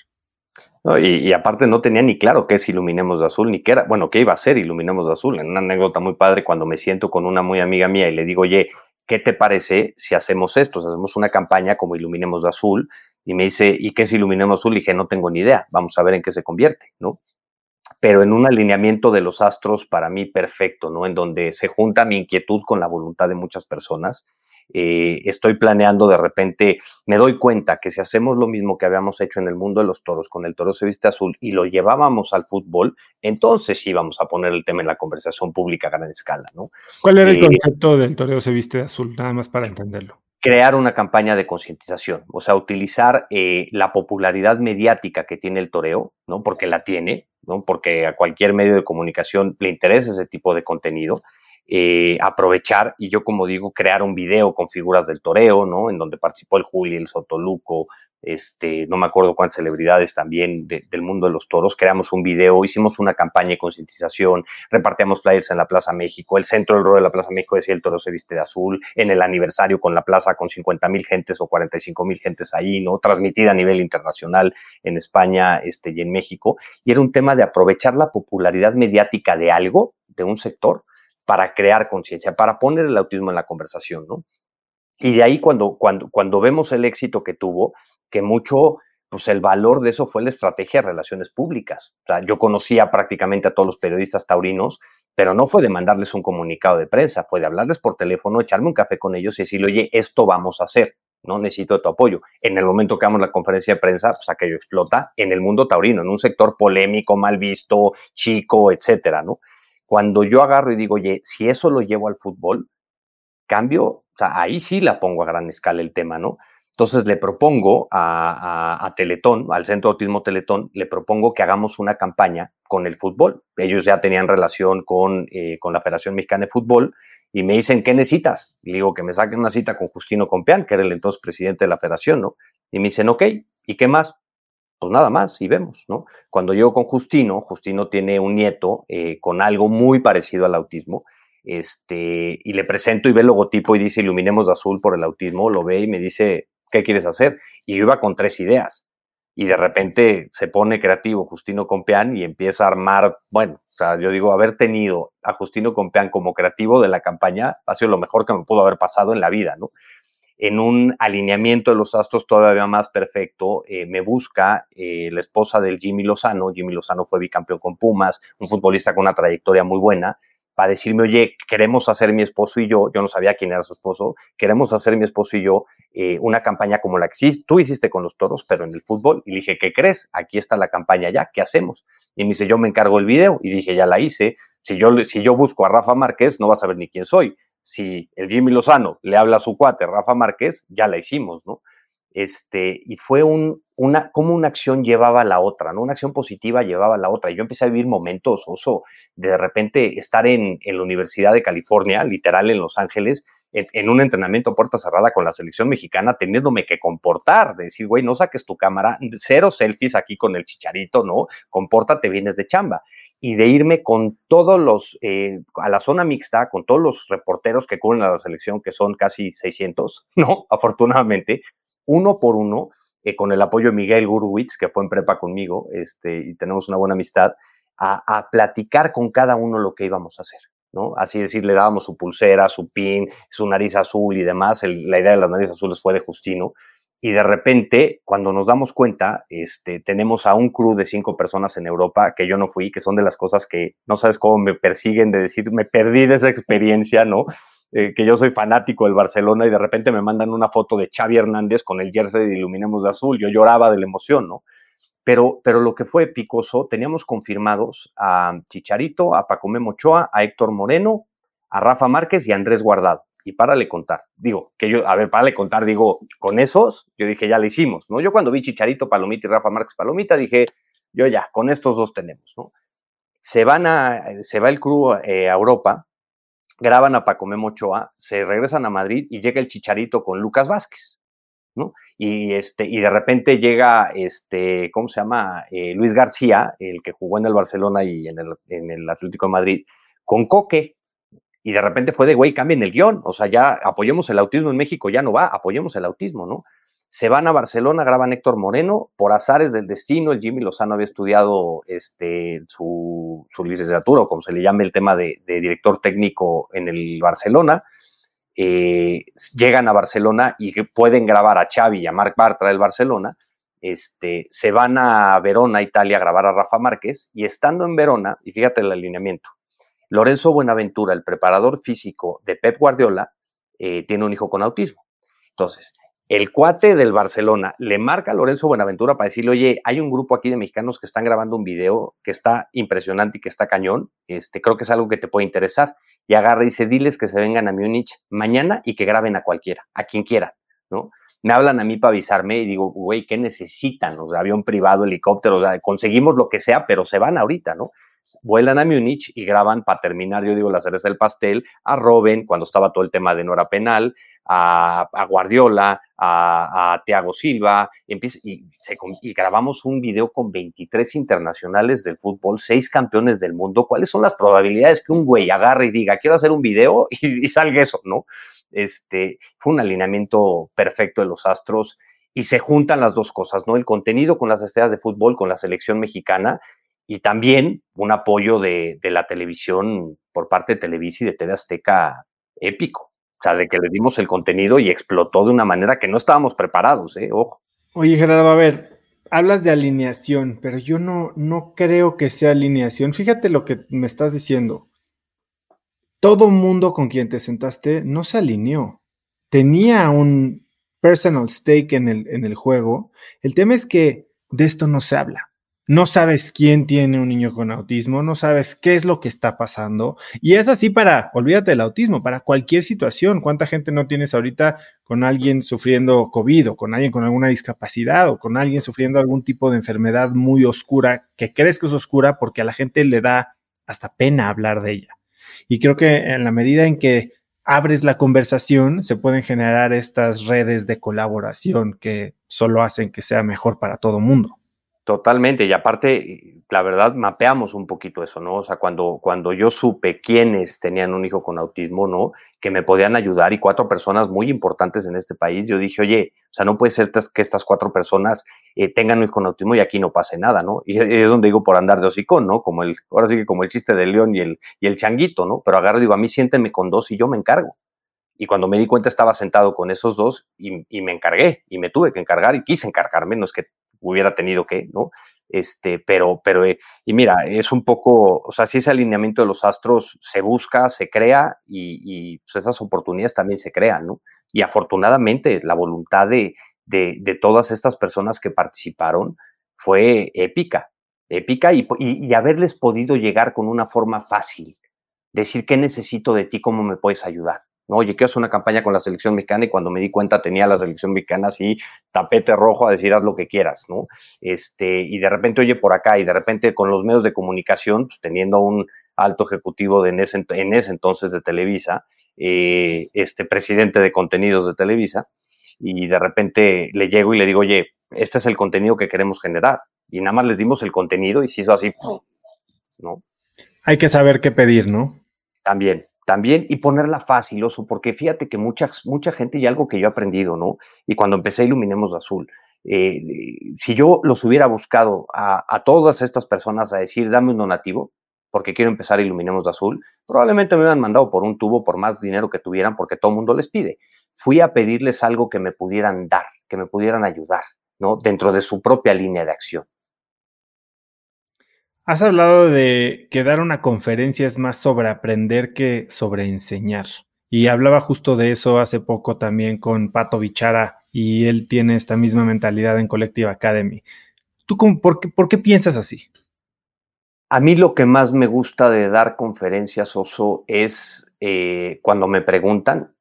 y, aparte no tenía ni claro qué es Iluminemos de Azul, ni qué era, bueno, qué iba a ser Iluminemos de Azul. En una anécdota muy padre, cuando me siento con una muy amiga mía y le digo, oye, ¿qué te parece si hacemos esto? Hacemos una campaña como Iluminemos de Azul. Y me dice, ¿y qué es Iluminemos Azul? Y dije, no tengo ni idea, vamos a ver en qué se convierte, ¿no? pero en un alineamiento de los astros para mí perfecto, ¿no? En donde se junta mi inquietud con la voluntad de muchas personas. Eh, estoy planeando de repente, me doy cuenta que si hacemos lo mismo que habíamos hecho en el mundo de los toros, con el toro se viste azul y lo llevábamos al fútbol, entonces sí vamos a poner el tema en la conversación pública a gran escala, ¿no? ¿Cuál era el eh, concepto del toreo se viste azul? Nada más para entenderlo crear una campaña de concientización, o sea, utilizar eh, la popularidad mediática que tiene el toreo, ¿no? Porque la tiene, ¿no? Porque a cualquier medio de comunicación le interesa ese tipo de contenido eh, aprovechar y yo, como digo, crear un video con figuras del toreo, ¿no? En donde participó el Juli, el Sotoluco, este, no me acuerdo cuántas celebridades también del mundo de los toros. Creamos un video, hicimos una campaña de concientización, repartíamos flyers en la Plaza México, el centro del rol de la Plaza México decía el toro se viste de azul, en el aniversario con la plaza con 50 mil gentes o 45 mil gentes ahí, ¿no? Transmitida a nivel internacional en España este, y en México. Y era un tema de aprovechar la popularidad mediática de algo, de un sector, para crear conciencia, para poner el autismo en la conversación, ¿no? Y de ahí cuando, cuando, cuando vemos el éxito que tuvo, que mucho, pues el valor de eso fue la estrategia de relaciones públicas. O sea, yo conocía prácticamente a todos los periodistas taurinos, pero no fue de mandarles un comunicado de prensa, fue de hablarles por teléfono, echarme un café con ellos y decirle, oye, esto vamos a hacer, ¿no? Necesito tu apoyo. En el momento que hagamos la conferencia de prensa, pues aquello explota en el mundo taurino, en un sector polémico, mal visto, chico, etcétera, ¿no? Cuando yo agarro y digo, oye, si eso lo llevo al fútbol, cambio, o sea, ahí sí la pongo a gran escala el tema, ¿no? Entonces le propongo a, Teletón, al Centro de Autismo Teletón, le propongo que hagamos una campaña con el fútbol. Ellos ya tenían relación con, eh, con la Federación Mexicana de Fútbol y me dicen, ¿qué necesitas? Y digo que me saquen una cita con Justino Compeán, que era el entonces presidente de la federación, ¿no? Y me dicen, ok, ¿y qué más? Pues nada más y vemos, ¿no? Cuando llego con Justino, Justino tiene un nieto eh, con algo muy parecido al autismo, este, y le presento y ve el logotipo y dice iluminemos de azul por el autismo, lo ve y me dice, ¿qué quieres hacer? Y yo iba con tres ideas. Y de repente se pone creativo Justino Compeán y empieza a armar, bueno, o sea, yo digo, haber tenido a Justino Compeán como creativo de la campaña ha sido lo mejor que me pudo haber pasado en la vida, ¿no? En un alineamiento de los astros todavía más perfecto, eh, me busca eh, la esposa del Jimmy Lozano. Jimmy Lozano fue bicampeón con Pumas, un futbolista con una trayectoria muy buena, para decirme, oye, queremos hacer mi esposo y yo, yo no sabía quién era su esposo, queremos hacer mi esposo y yo eh, una campaña como la que tú hiciste con los toros, pero en el fútbol. Y le dije, ¿qué crees? Aquí está la campaña ya, ¿qué hacemos? Y me dice, yo me encargo el video. Y dije, ya la hice. Si yo, si yo busco a Rafa Márquez, no vas a saber ni quién soy si el Jimmy Lozano le habla a su cuate, Rafa Márquez, ya la hicimos, ¿no? Este, y fue un, una, como una acción llevaba a la otra, ¿no? Una acción positiva llevaba a la otra. Y yo empecé a vivir momentos, oso, de, repente estar en, en, la Universidad de California, literal en Los Ángeles, en, en, un entrenamiento puerta cerrada con la selección mexicana, teniéndome que comportar, de decir, güey, no saques tu cámara, cero selfies aquí con el chicharito, ¿no? Compórtate, vienes de chamba y de irme con todos los, eh, a la zona mixta, con todos los reporteros que cubren a la selección, que son casi 600, [laughs] ¿no? Afortunadamente, uno por uno, eh, con el apoyo de Miguel Gurwitz, que fue en prepa conmigo, este, y tenemos una buena amistad, a, platicar con cada uno lo que íbamos a hacer. ¿no? Así decir, le dábamos su pulsera, su pin, su nariz azul y demás. la idea de las narices azules fue de Justino y de repente, cuando nos damos cuenta, este, tenemos a un crew de cinco personas en Europa que yo no fui, que son de las cosas que no sabes cómo me persiguen de decir, me perdí de esa experiencia, ¿no? Eh, que yo soy fanático del Barcelona y de repente me mandan una foto de Xavi Hernández con el jersey de Iluminemos de Azul, yo lloraba de la emoción, ¿no? Pero, pero lo que fue picoso, teníamos confirmados a Chicharito, a Paco Mochoa, a Héctor Moreno, a Rafa Márquez y a Andrés Guardado y párale contar. Digo, que yo, a ver, párale contar, digo, con esos, yo dije, ya le hicimos, ¿no? Yo cuando vi Chicharito, Palomita y Rafa Márquez Palomita, dije, yo ya, con estos dos tenemos, ¿no? Se van a, se va el crew eh, a Europa, graban a Paco Memo Ochoa, se regresan a Madrid y llega el Chicharito con Lucas Vázquez, ¿no? Y, este, y de repente llega, este, ¿cómo se llama? Eh, Luis García, el que jugó en el Barcelona y en el, en el Atlético de Madrid, con Coque, y de repente fue de, güey, cambien el guion, o sea, ya apoyemos el autismo en México, ya no va, apoyemos el autismo, ¿no? Se van a Barcelona, graban Héctor Moreno, por azares del destino, el Jimmy Lozano había estudiado este, su, licenciatura, o como se le llame el tema de, director técnico en el Barcelona, eh, llegan a Barcelona y pueden grabar a Xavi y a Marc Bartra del Barcelona, este, se van a Verona, Italia, a grabar a Rafa Márquez y estando en Verona, y fíjate el alineamiento, Lorenzo Buenaventura, el preparador físico de Pep Guardiola, eh, tiene un hijo con autismo. Entonces, el cuate del Barcelona le marca a Lorenzo Buenaventura para decirle, oye, hay un grupo aquí de mexicanos que están grabando un video que está impresionante y que está cañón, este, creo que es algo que te puede interesar. Y agarra y dice, diles que se vengan a Múnich mañana y que graben a cualquiera, a quien quiera, ¿no? Me hablan a mí para avisarme y digo, güey, ¿qué necesitan? O avión privado, helicóptero, conseguimos lo que sea, pero se van ahorita, ¿no? Vuelan a Múnich y graban para terminar, yo digo, la cereza del pastel, a Robin, cuando estaba todo el tema de no era penal, a, Guardiola, a, a Thiago Silva, y, y, grabamos un video con 23 internacionales del fútbol, seis campeones del mundo. ¿Cuáles son las probabilidades que un güey agarre y diga, quiero hacer un video [laughs] y, y salga eso, no? Este, fue un alineamiento perfecto de los Astros y se juntan las dos cosas, ¿no? El contenido con las estrellas de fútbol, con la selección mexicana y también un apoyo de, la televisión por parte de Televisa y de TV Azteca épico. O sea, de que le dimos el contenido y explotó de una manera que no estábamos preparados, ¿eh? Ojo. Oye, Gerardo, a ver, hablas de alineación, pero yo no, no creo que sea alineación. Fíjate lo que me estás diciendo. Todo mundo con quien te sentaste no se alineó. Tenía un personal stake en el, en el juego. El tema es que de esto no se habla no sabes quién tiene un niño con autismo, no sabes qué es lo que está pasando. Y es así para, olvídate del autismo, para cualquier situación. ¿Cuánta gente no tienes ahorita con alguien sufriendo COVID o con alguien con alguna discapacidad o con alguien sufriendo algún tipo de enfermedad muy oscura que crees que es oscura porque a la gente le da hasta pena hablar de ella? Y creo que en la medida en que abres la conversación, se pueden generar estas redes de colaboración que solo hacen que sea mejor para todo mundo. Totalmente, y aparte, la verdad, mapeamos un poquito eso, ¿no? O sea, cuando, cuando yo supe quiénes tenían un hijo con autismo, ¿no? Que me podían ayudar y cuatro personas muy importantes en este país, yo dije, oye, o sea, no puede ser que estas cuatro personas eh, tengan un hijo con autismo y aquí no pase nada, ¿no? Y es donde digo por andar de hocicón, ¿no? Como el, ahora sí que como el chiste del león y el, y el changuito, ¿no? Pero agarro, digo, a mí siénteme con dos y yo me encargo. Y cuando me di cuenta estaba sentado con esos dos y, y, me encargué y me tuve que encargar y quise encargarme, no es que hubiera tenido que, ¿no? Este, pero, pero, eh, y mira, es un poco, o sea, si ese alineamiento de los astros se busca, se crea y, pues esas oportunidades también se crean, ¿no? Y afortunadamente la voluntad de, de, todas estas personas que participaron fue épica, épica y, y, haberles podido llegar con una forma fácil, decir qué necesito de ti, cómo me puedes ayudar. ¿No? Oye, quiero hacer una campaña con la selección mexicana y cuando me di cuenta tenía la selección mexicana así, tapete rojo a decir haz lo que quieras, ¿no? Este, y de repente, oye, por acá, y de repente con los medios de comunicación, pues teniendo un alto ejecutivo de en, ese, en ese entonces de Televisa, eh, este presidente de contenidos de Televisa, y de repente le llego y le digo, oye, este es el contenido que queremos generar. Y nada más les dimos el contenido y se hizo así, ¿no? Hay que saber qué pedir, ¿no? También, también y ponerla fácil, oso, porque fíjate que mucha, mucha gente y algo que yo he aprendido, ¿no? Y cuando empecé Iluminemos de Azul, eh, si yo los hubiera buscado a, a, todas estas personas a decir, dame un donativo, porque quiero empezar Iluminemos de Azul, probablemente me hubieran mandado por un tubo, por más dinero que tuvieran, porque todo el mundo les pide. Fui a pedirles algo que me pudieran dar, que me pudieran ayudar, ¿no? Dentro de su propia línea de acción. Has hablado de que dar una conferencia es más sobre aprender que sobre enseñar. Y hablaba justo de eso hace poco también con Pato Bichara y él tiene esta misma mentalidad en Collective Academy. ¿Tú por, qué, piensas así? A mí lo que más me gusta de dar conferencias, Oso, es eh, cuando me preguntan,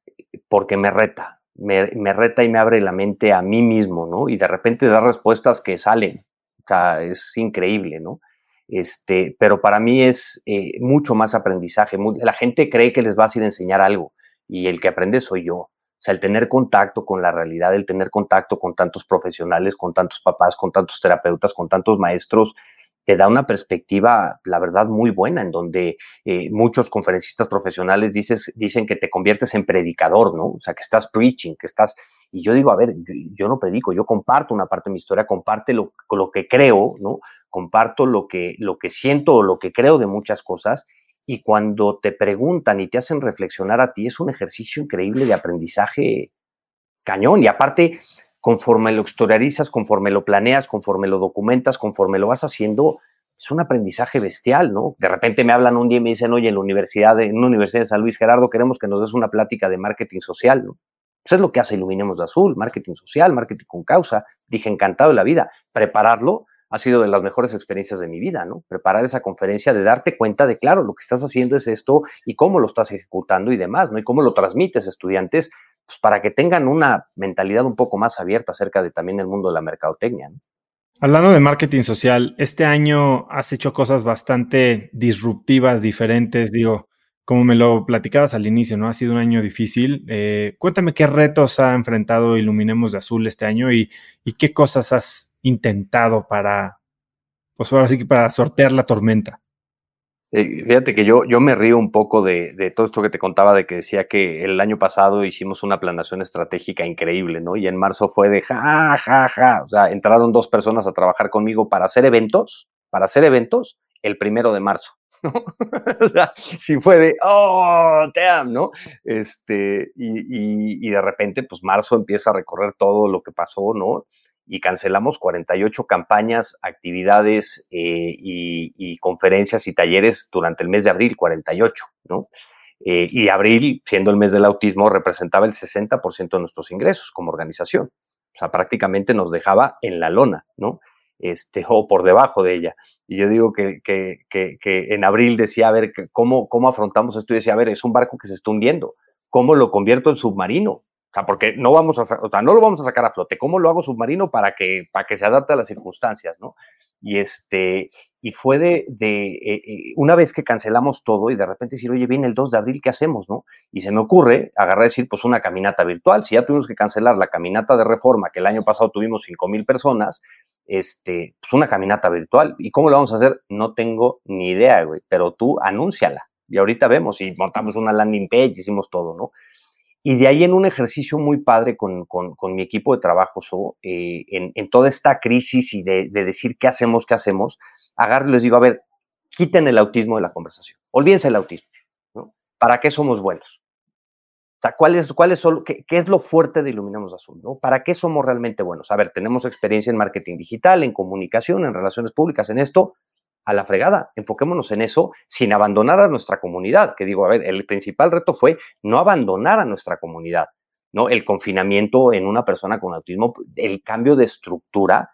porque me reta, me, me, reta y me abre la mente a mí mismo, ¿no? Y de repente dar respuestas que salen. O sea, es increíble, ¿no? Este, pero para mí es eh, mucho más aprendizaje. la gente cree que les vas a ir enseñar algo y el que aprende soy yo. O sea, el tener contacto con la realidad, el tener contacto con tantos profesionales, con tantos papás, con tantos terapeutas, con tantos maestros, te da una perspectiva, la verdad, muy buena, en donde eh, muchos conferencistas profesionales dicen que te conviertes en predicador, ¿no? O sea, que estás preaching, que estás... Y yo digo, a ver, yo, no predico, yo comparto una parte de mi historia, comparte lo, lo que creo, ¿no? comparto lo que, lo que siento o lo que creo de muchas cosas y cuando te preguntan y te hacen reflexionar a ti, es un ejercicio increíble de aprendizaje cañón. Y aparte, conforme lo historiarizas, conforme lo planeas, conforme lo documentas, conforme lo vas haciendo, es un aprendizaje bestial, ¿no? De repente me hablan un día y me dicen, oye, en la universidad, de, en una universidad de San Luis, Gerardo, queremos que nos des una plática de marketing social, ¿no? Pues es lo que hace Iluminemos de Azul, marketing social, marketing con causa. Dije, encantado de la vida. Prepararlo ha sido de las mejores experiencias de mi vida, ¿no? Preparar esa conferencia, de darte cuenta de, claro, lo que estás haciendo es esto y cómo lo estás ejecutando y demás, ¿no? Y cómo lo transmites a estudiantes, pues para que tengan una mentalidad un poco más abierta acerca de también el mundo de la mercadotecnia, ¿no? Hablando de marketing social, este año has hecho cosas bastante disruptivas, diferentes, digo, como me lo platicabas al inicio, ¿no? Ha sido un año difícil. Eh, cuéntame qué retos ha enfrentado Iluminemos de Azul este año y, qué cosas has intentado para, pues ahora sí que para sortear la tormenta. Eh, fíjate que yo, yo me río un poco de, de, todo esto que te contaba, de que decía que el año pasado hicimos una planación estratégica increíble, ¿no? Y en marzo fue de ja, ja, ja. O sea, entraron dos personas a trabajar conmigo para hacer eventos, para hacer eventos el primero de marzo. [laughs] o sea, si fue de, oh, damn, ¿no? Este, y, de repente, pues marzo empieza a recorrer todo lo que pasó, ¿no? Y cancelamos 48 campañas, actividades eh, y, conferencias y talleres durante el mes de abril, 48, ¿no? Eh, y abril, siendo el mes del autismo, representaba el 60% de nuestros ingresos como organización. O sea, prácticamente nos dejaba en la lona, ¿no? Este, o por debajo de ella. Y yo digo que, que, que, que en abril decía, a ver, ¿cómo, ¿cómo afrontamos esto? Y decía, a ver, es un barco que se está hundiendo. ¿Cómo lo convierto en submarino? O sea, porque no vamos a, o sea, no lo vamos a sacar a flote. ¿Cómo lo hago submarino para que, para que se adapte a las circunstancias, no? Y este, y fue de, de eh, eh, una vez que cancelamos todo y de repente decir, oye, viene el 2 de abril, ¿qué hacemos, no? Y se me ocurre agarrar y decir, pues una caminata virtual. Si ya tuvimos que cancelar la caminata de reforma, que el año pasado tuvimos 5 mil personas, este, pues una caminata virtual. ¿Y cómo lo vamos a hacer? No tengo ni idea, güey, pero tú anúnciala. Y ahorita vemos y montamos una landing page, hicimos todo, ¿no? Y de ahí en un ejercicio muy padre con, con, mi equipo de trabajo, so, eh, en, en, toda esta crisis y de, de, decir qué hacemos, qué hacemos, agarro y les digo, a ver, quiten el autismo de la conversación, olvídense el autismo, ¿no? ¿Para qué somos buenos? ¿cuál es, cuál es qué, es lo fuerte de Iluminamos Azul? ¿no? ¿Para qué somos realmente buenos? A ver, tenemos experiencia en marketing digital, en comunicación, en relaciones públicas, en esto, a la fregada. Enfoquémonos en eso sin abandonar a nuestra comunidad. Que digo, a ver, el principal reto fue no abandonar a nuestra comunidad, ¿no? El confinamiento en una persona con autismo, el cambio de estructura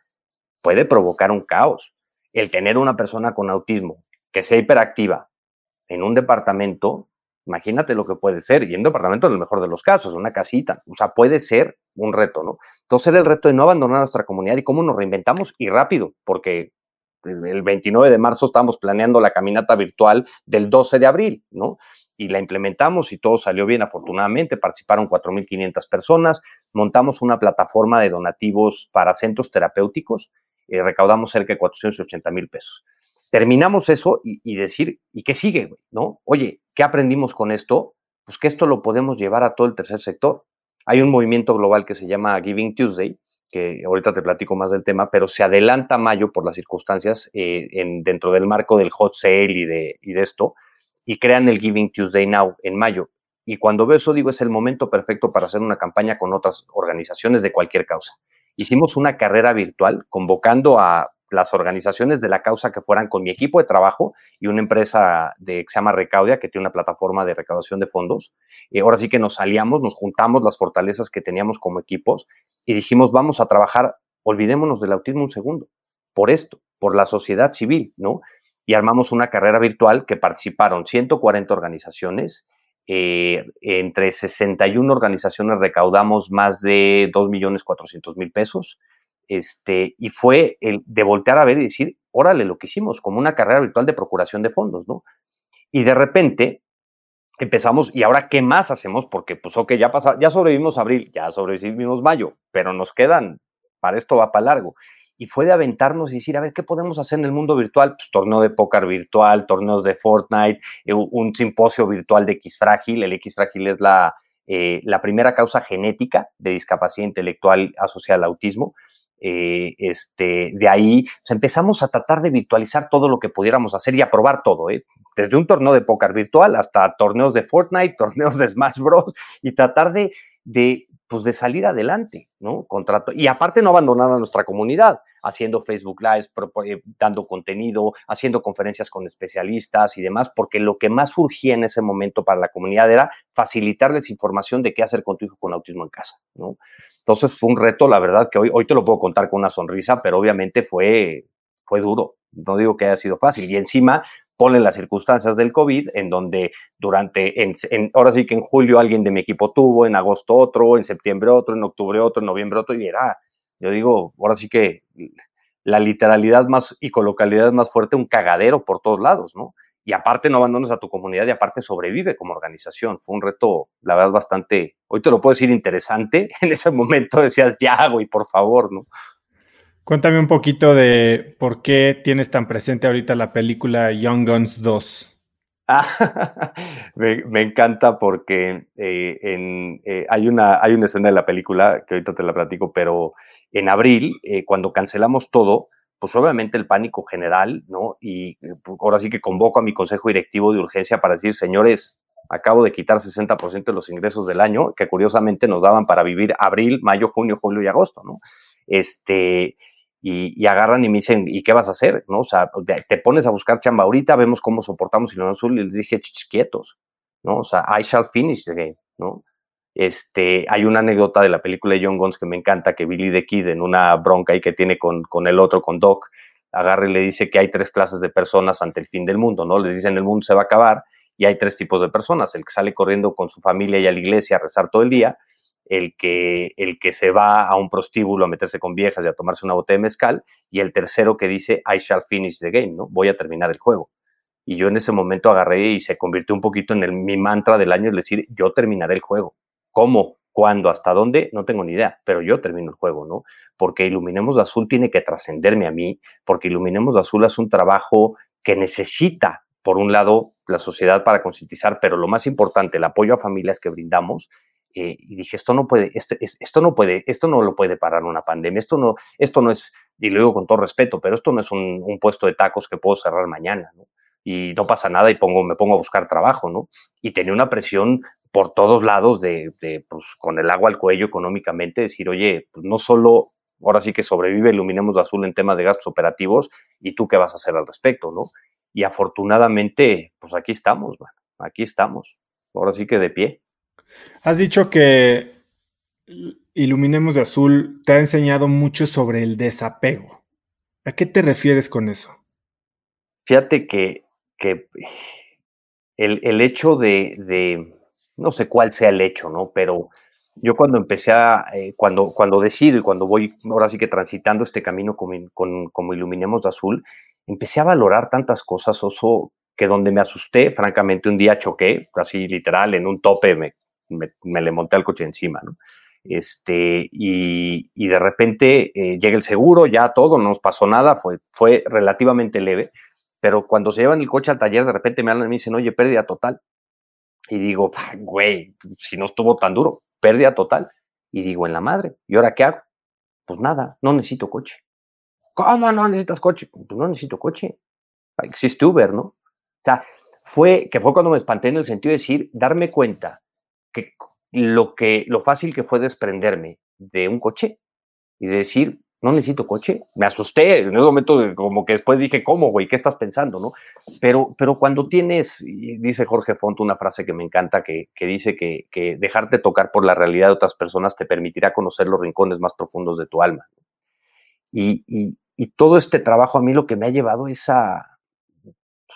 puede provocar un caos. El tener una persona con autismo que sea hiperactiva en un departamento Imagínate lo que puede ser, y en departamento en el mejor de los casos, una casita, o sea, puede ser un reto, ¿no? Entonces era el reto de no abandonar nuestra comunidad y cómo nos reinventamos y rápido, porque el 29 de marzo estábamos planeando la caminata virtual del 12 de abril, ¿no? Y la implementamos y todo salió bien, afortunadamente, participaron 4.500 personas, montamos una plataforma de donativos para centros terapéuticos, eh, recaudamos cerca de 480 mil pesos terminamos eso y, decir, ¿y qué sigue? ¿No? Oye, ¿qué aprendimos con esto? Pues que esto lo podemos llevar a todo el tercer sector. Hay un movimiento global que se llama Giving Tuesday, que ahorita te platico más del tema, pero se adelanta mayo por las circunstancias eh, en, dentro del marco del hot sale y de, y de esto, y crean el Giving Tuesday Now en mayo. Y cuando veo eso, digo, es el momento perfecto para hacer una campaña con otras organizaciones de cualquier causa. Hicimos una carrera virtual convocando a las organizaciones de la causa que fueran con mi equipo de trabajo y una empresa de, que se llama Recaudia, que tiene una plataforma de recaudación de fondos. Y ahora sí que nos aliamos, nos juntamos las fortalezas que teníamos como equipos y dijimos, vamos a trabajar, olvidémonos del autismo un segundo, por esto, por la sociedad civil, ¿no? Y armamos una carrera virtual que participaron 140 organizaciones. Eh, entre 61 organizaciones recaudamos más de 2.400.000 pesos este, y fue el de voltear a ver y decir, órale, lo que hicimos, como una carrera virtual de procuración de fondos, ¿no? Y de repente empezamos, ¿y ahora qué más hacemos? Porque, pues, ok, ya, pasa, ya sobrevivimos abril, ya sobrevivimos mayo, pero nos quedan, para esto va para largo. Y fue de aventarnos y decir, a ver, ¿qué podemos hacer en el mundo virtual? Pues torneo de póker virtual, torneos de Fortnite, eh, un simposio virtual de X Frágil. El X Frágil es la, eh, la primera causa genética de discapacidad intelectual asociada al autismo. Eh, este, de ahí empezamos a tratar de virtualizar todo lo que pudiéramos hacer y a probar todo, ¿eh? desde un torneo de póker virtual hasta torneos de Fortnite, [laughs] torneos de Smash Bros. y tratar de, de pues de salir adelante, ¿no? Y aparte no abandonar a nuestra comunidad, haciendo Facebook Lives, eh, dando contenido, haciendo conferencias con especialistas y demás, porque lo que más surgía en ese momento para la comunidad era facilitarles información de qué hacer con tu hijo con autismo en casa, ¿no? Entonces fue un reto, la verdad, que hoy, hoy te lo puedo contar con una sonrisa, pero obviamente fue, fue duro. No digo que haya sido fácil. Y encima, ponen las circunstancias del COVID, en donde durante, en, ahora sí que en julio alguien de mi equipo tuvo, en agosto otro, en septiembre otro, en octubre otro, en noviembre otro, y era, yo digo, ahora sí que la literalidad más y colocalidad más fuerte, un cagadero por todos lados, ¿no? Y aparte no abandones a tu comunidad y aparte sobrevive como organización. Fue un reto, la verdad, bastante, hoy te lo puedo decir, interesante. [laughs] En ese momento decías, ya hago y por favor, ¿no? Cuéntame un poquito de por qué tienes tan presente ahorita la película Young Guns 2. Ah, [laughs] me, encanta porque eh, eh, hay, una, hay una escena de la película que ahorita te la platico, pero en abril, eh, cuando cancelamos todo, pues obviamente el pánico general, ¿no? Y pues, ahora sí que convoco a mi consejo directivo de urgencia para decir, señores, acabo de quitar 60% de los ingresos del año, que curiosamente nos daban para vivir abril, mayo, junio, julio y agosto, ¿no? Este, y, agarran y me dicen, ¿y qué vas a hacer? ¿No? O sea, te pones a buscar chamba ahorita, vemos cómo soportamos el Azul y les dije, quietos, ¿no? O sea, I shall finish the game, ¿no? Este, hay una anécdota de la película de John Guns que me encanta, que Billy the Kid en una bronca ahí que tiene con, con el otro, con Doc, agarra y le dice que hay tres clases de personas ante el fin del mundo, ¿no? Les dicen el mundo se va a acabar y hay tres tipos de personas, el que sale corriendo con su familia y a la iglesia a rezar todo el día, el que, el que se va a un prostíbulo a meterse con viejas y a tomarse una botella de mezcal, y el tercero que dice, I shall finish the game, ¿no? Voy a terminar el juego. Y yo en ese momento agarré y se convirtió un poquito en el, mi mantra del año, es decir, yo terminaré el juego. ¿Cómo? ¿Cuándo? ¿Hasta dónde? No tengo ni idea, pero yo termino el juego, ¿no? Porque Iluminemos de Azul tiene que trascenderme a mí, porque Iluminemos de Azul es un trabajo que necesita, por un lado, la sociedad para concientizar, pero lo más importante, el apoyo a familias que brindamos, eh, y dije, esto no puede, esto, esto, no puede, esto no lo puede parar una pandemia, esto no, esto no es, y lo digo con todo respeto, pero esto no es un, puesto de tacos que puedo cerrar mañana, ¿no? Y no pasa nada y pongo, me pongo a buscar trabajo, ¿no? Y tenía una presión por todos lados de, de pues, con el agua al cuello económicamente, decir, oye, pues no solo, ahora sí que sobrevive Iluminemos de Azul en temas de gastos operativos, y tú qué vas a hacer al respecto, ¿no? Y afortunadamente, pues aquí estamos, aquí estamos, ahora sí que de pie. Has dicho que Iluminemos de Azul te ha enseñado mucho sobre el desapego. ¿A qué te refieres con eso? Fíjate que, que el, hecho de, no sé cuál sea el hecho, ¿no? Pero yo cuando empecé a, eh, cuando, cuando decido y cuando voy ahora sí que transitando este camino con, con, como Iluminemos de Azul, empecé a valorar tantas cosas, Oso, que donde me asusté, francamente, un día choqué, así literal, en un tope me me, le monté al coche encima, ¿no? Este, y, de repente eh, llega el seguro, ya todo, no nos pasó nada, fue, fue relativamente leve, pero cuando se llevan el coche al taller, de repente me hablan y me dicen, oye, pérdida total. Y digo, güey, si no estuvo tan duro, pérdida total. Y digo, en la madre, ¿y ahora qué hago? Pues nada, no necesito coche. ¿Cómo no necesitas coche? Pues no necesito coche. Existe Uber, ¿no? O sea, fue, que fue cuando me espanté en el sentido de decir, darme cuenta que lo, que, lo fácil que fue desprenderme de un coche y decir, no necesito coche. Me asusté en ese momento, como que después dije, ¿cómo, güey? ¿Qué estás pensando, no? Pero, pero cuando tienes, dice Jorge Font una frase que me encanta, que, que dice que, que, dejarte tocar por la realidad de otras personas te permitirá conocer los rincones más profundos de tu alma. Y, y, y todo este trabajo a mí lo que me ha llevado es a,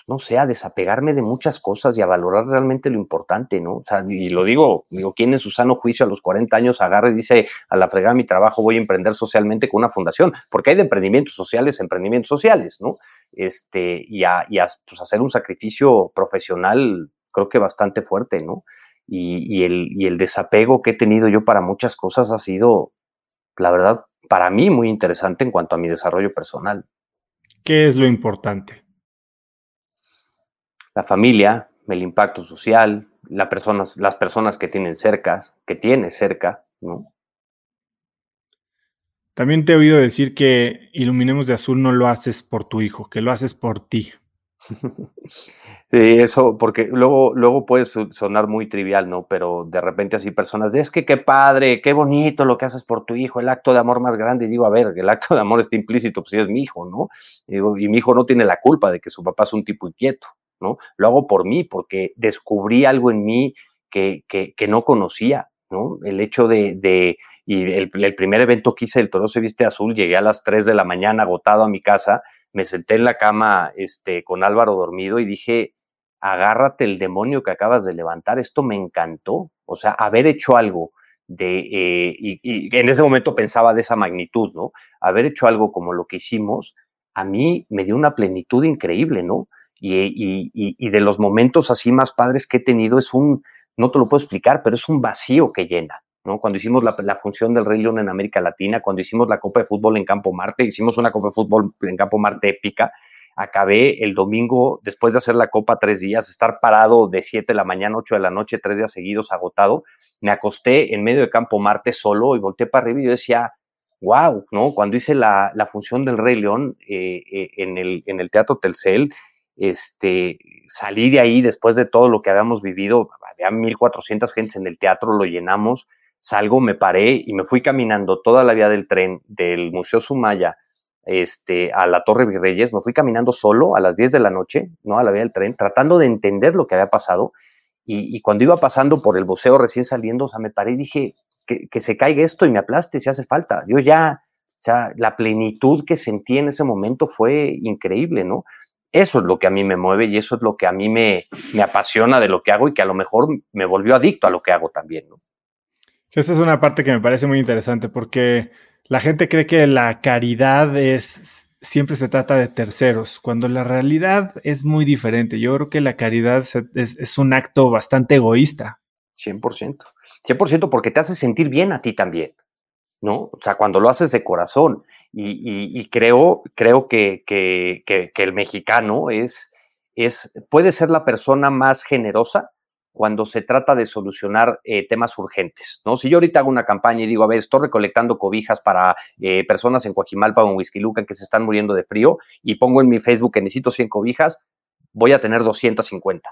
no sé, a desapegarme de muchas cosas y a valorar realmente lo importante, ¿no? O sea, y lo digo, digo, ¿quién en su sano juicio a los 40 años agarra y dice, a la fregada mi trabajo voy a emprender socialmente con una fundación? Porque hay de emprendimientos sociales, emprendimientos sociales, ¿no? Este, y a, y pues, hacer un sacrificio profesional, creo que bastante fuerte, ¿no? Y, y, el, y el desapego que he tenido yo para muchas cosas ha sido, la verdad, para mí muy interesante en cuanto a mi desarrollo personal. ¿Qué es lo importante? La familia, el impacto social, personas, las personas que tienen cerca, que tienes cerca, ¿no? También te he oído decir que Iluminemos de Azul no lo haces por tu hijo, que lo haces por ti. [laughs] Sí, eso, porque luego, luego puede sonar muy trivial, ¿no? Pero de repente así personas, es que qué padre, qué bonito lo que haces por tu hijo, el acto de amor más grande. Y digo, a ver, el acto de amor está implícito, pues sí es mi hijo, ¿no? Y, y mi hijo no tiene la culpa de que su papá es un tipo inquieto, Lo hago por mí, porque descubrí algo en mí que, que, que no conocía, ¿no? El hecho de, de y el, el, primer evento que hice, el Toro se viste azul, llegué a las 3 de la mañana agotado a mi casa me senté en la cama este, con Álvaro dormido y dije, agárrate el demonio que acabas de levantar, esto me encantó, o sea, haber hecho algo de, eh, y, en ese momento pensaba de esa magnitud, ¿no? Haber hecho algo como lo que hicimos, a mí me dio una plenitud increíble, ¿no? Y, de los momentos así más padres que he tenido es un, no te lo puedo explicar, pero es un vacío que llena. Cuando hicimos la, función del Rey León en América Latina, cuando hicimos la Copa de Fútbol en Campo Marte, hicimos una Copa de Fútbol en Campo Marte épica. Acabé el domingo, después de hacer la Copa tres días, estar parado de 7 de la mañana, 8 de la noche, tres días seguidos, agotado. Me acosté en medio de Campo Marte solo y volteé para arriba y yo decía, wow, ¿no? Cuando hice la, función del Rey León eh, eh, en, el, en el Teatro Telcel, este, salí de ahí después de todo lo que habíamos vivido, había 1.400 gentes en el teatro, lo llenamos, salgo, me paré y me fui caminando toda la vía del tren del Museo Sumaya este, a la Torre Virreyes, me fui caminando solo a las 10 de la noche, ¿no? A la vía del tren, tratando de entender lo que había pasado. Y, cuando iba pasando por el buceo recién saliendo, o sea, me paré y dije, que, se caiga esto y me aplaste si hace falta. Yo ya, o sea, la plenitud que sentí en ese momento fue increíble, ¿no? Eso es lo que a mí me mueve y eso es lo que a mí me, me apasiona de lo que hago y que a lo mejor me volvió adicto a lo que hago también, ¿no? Esta es una parte que me parece muy interesante porque la gente cree que la caridad es siempre se trata de terceros, cuando la realidad es muy diferente. Yo creo que la caridad es, un acto bastante egoísta. 100%. 100% porque te hace sentir bien a ti también, ¿no? O sea, cuando lo haces de corazón. Y, creo, creo que, que, el mexicano es, es, puede ser la persona más generosa cuando se trata de solucionar eh, temas urgentes, ¿no? Si yo ahorita hago una campaña y digo, a ver, estoy recolectando cobijas para eh, personas en Coajimalpa o en Huizquilucan que se están muriendo de frío y pongo en mi Facebook que necesito 100 cobijas, voy a tener 250,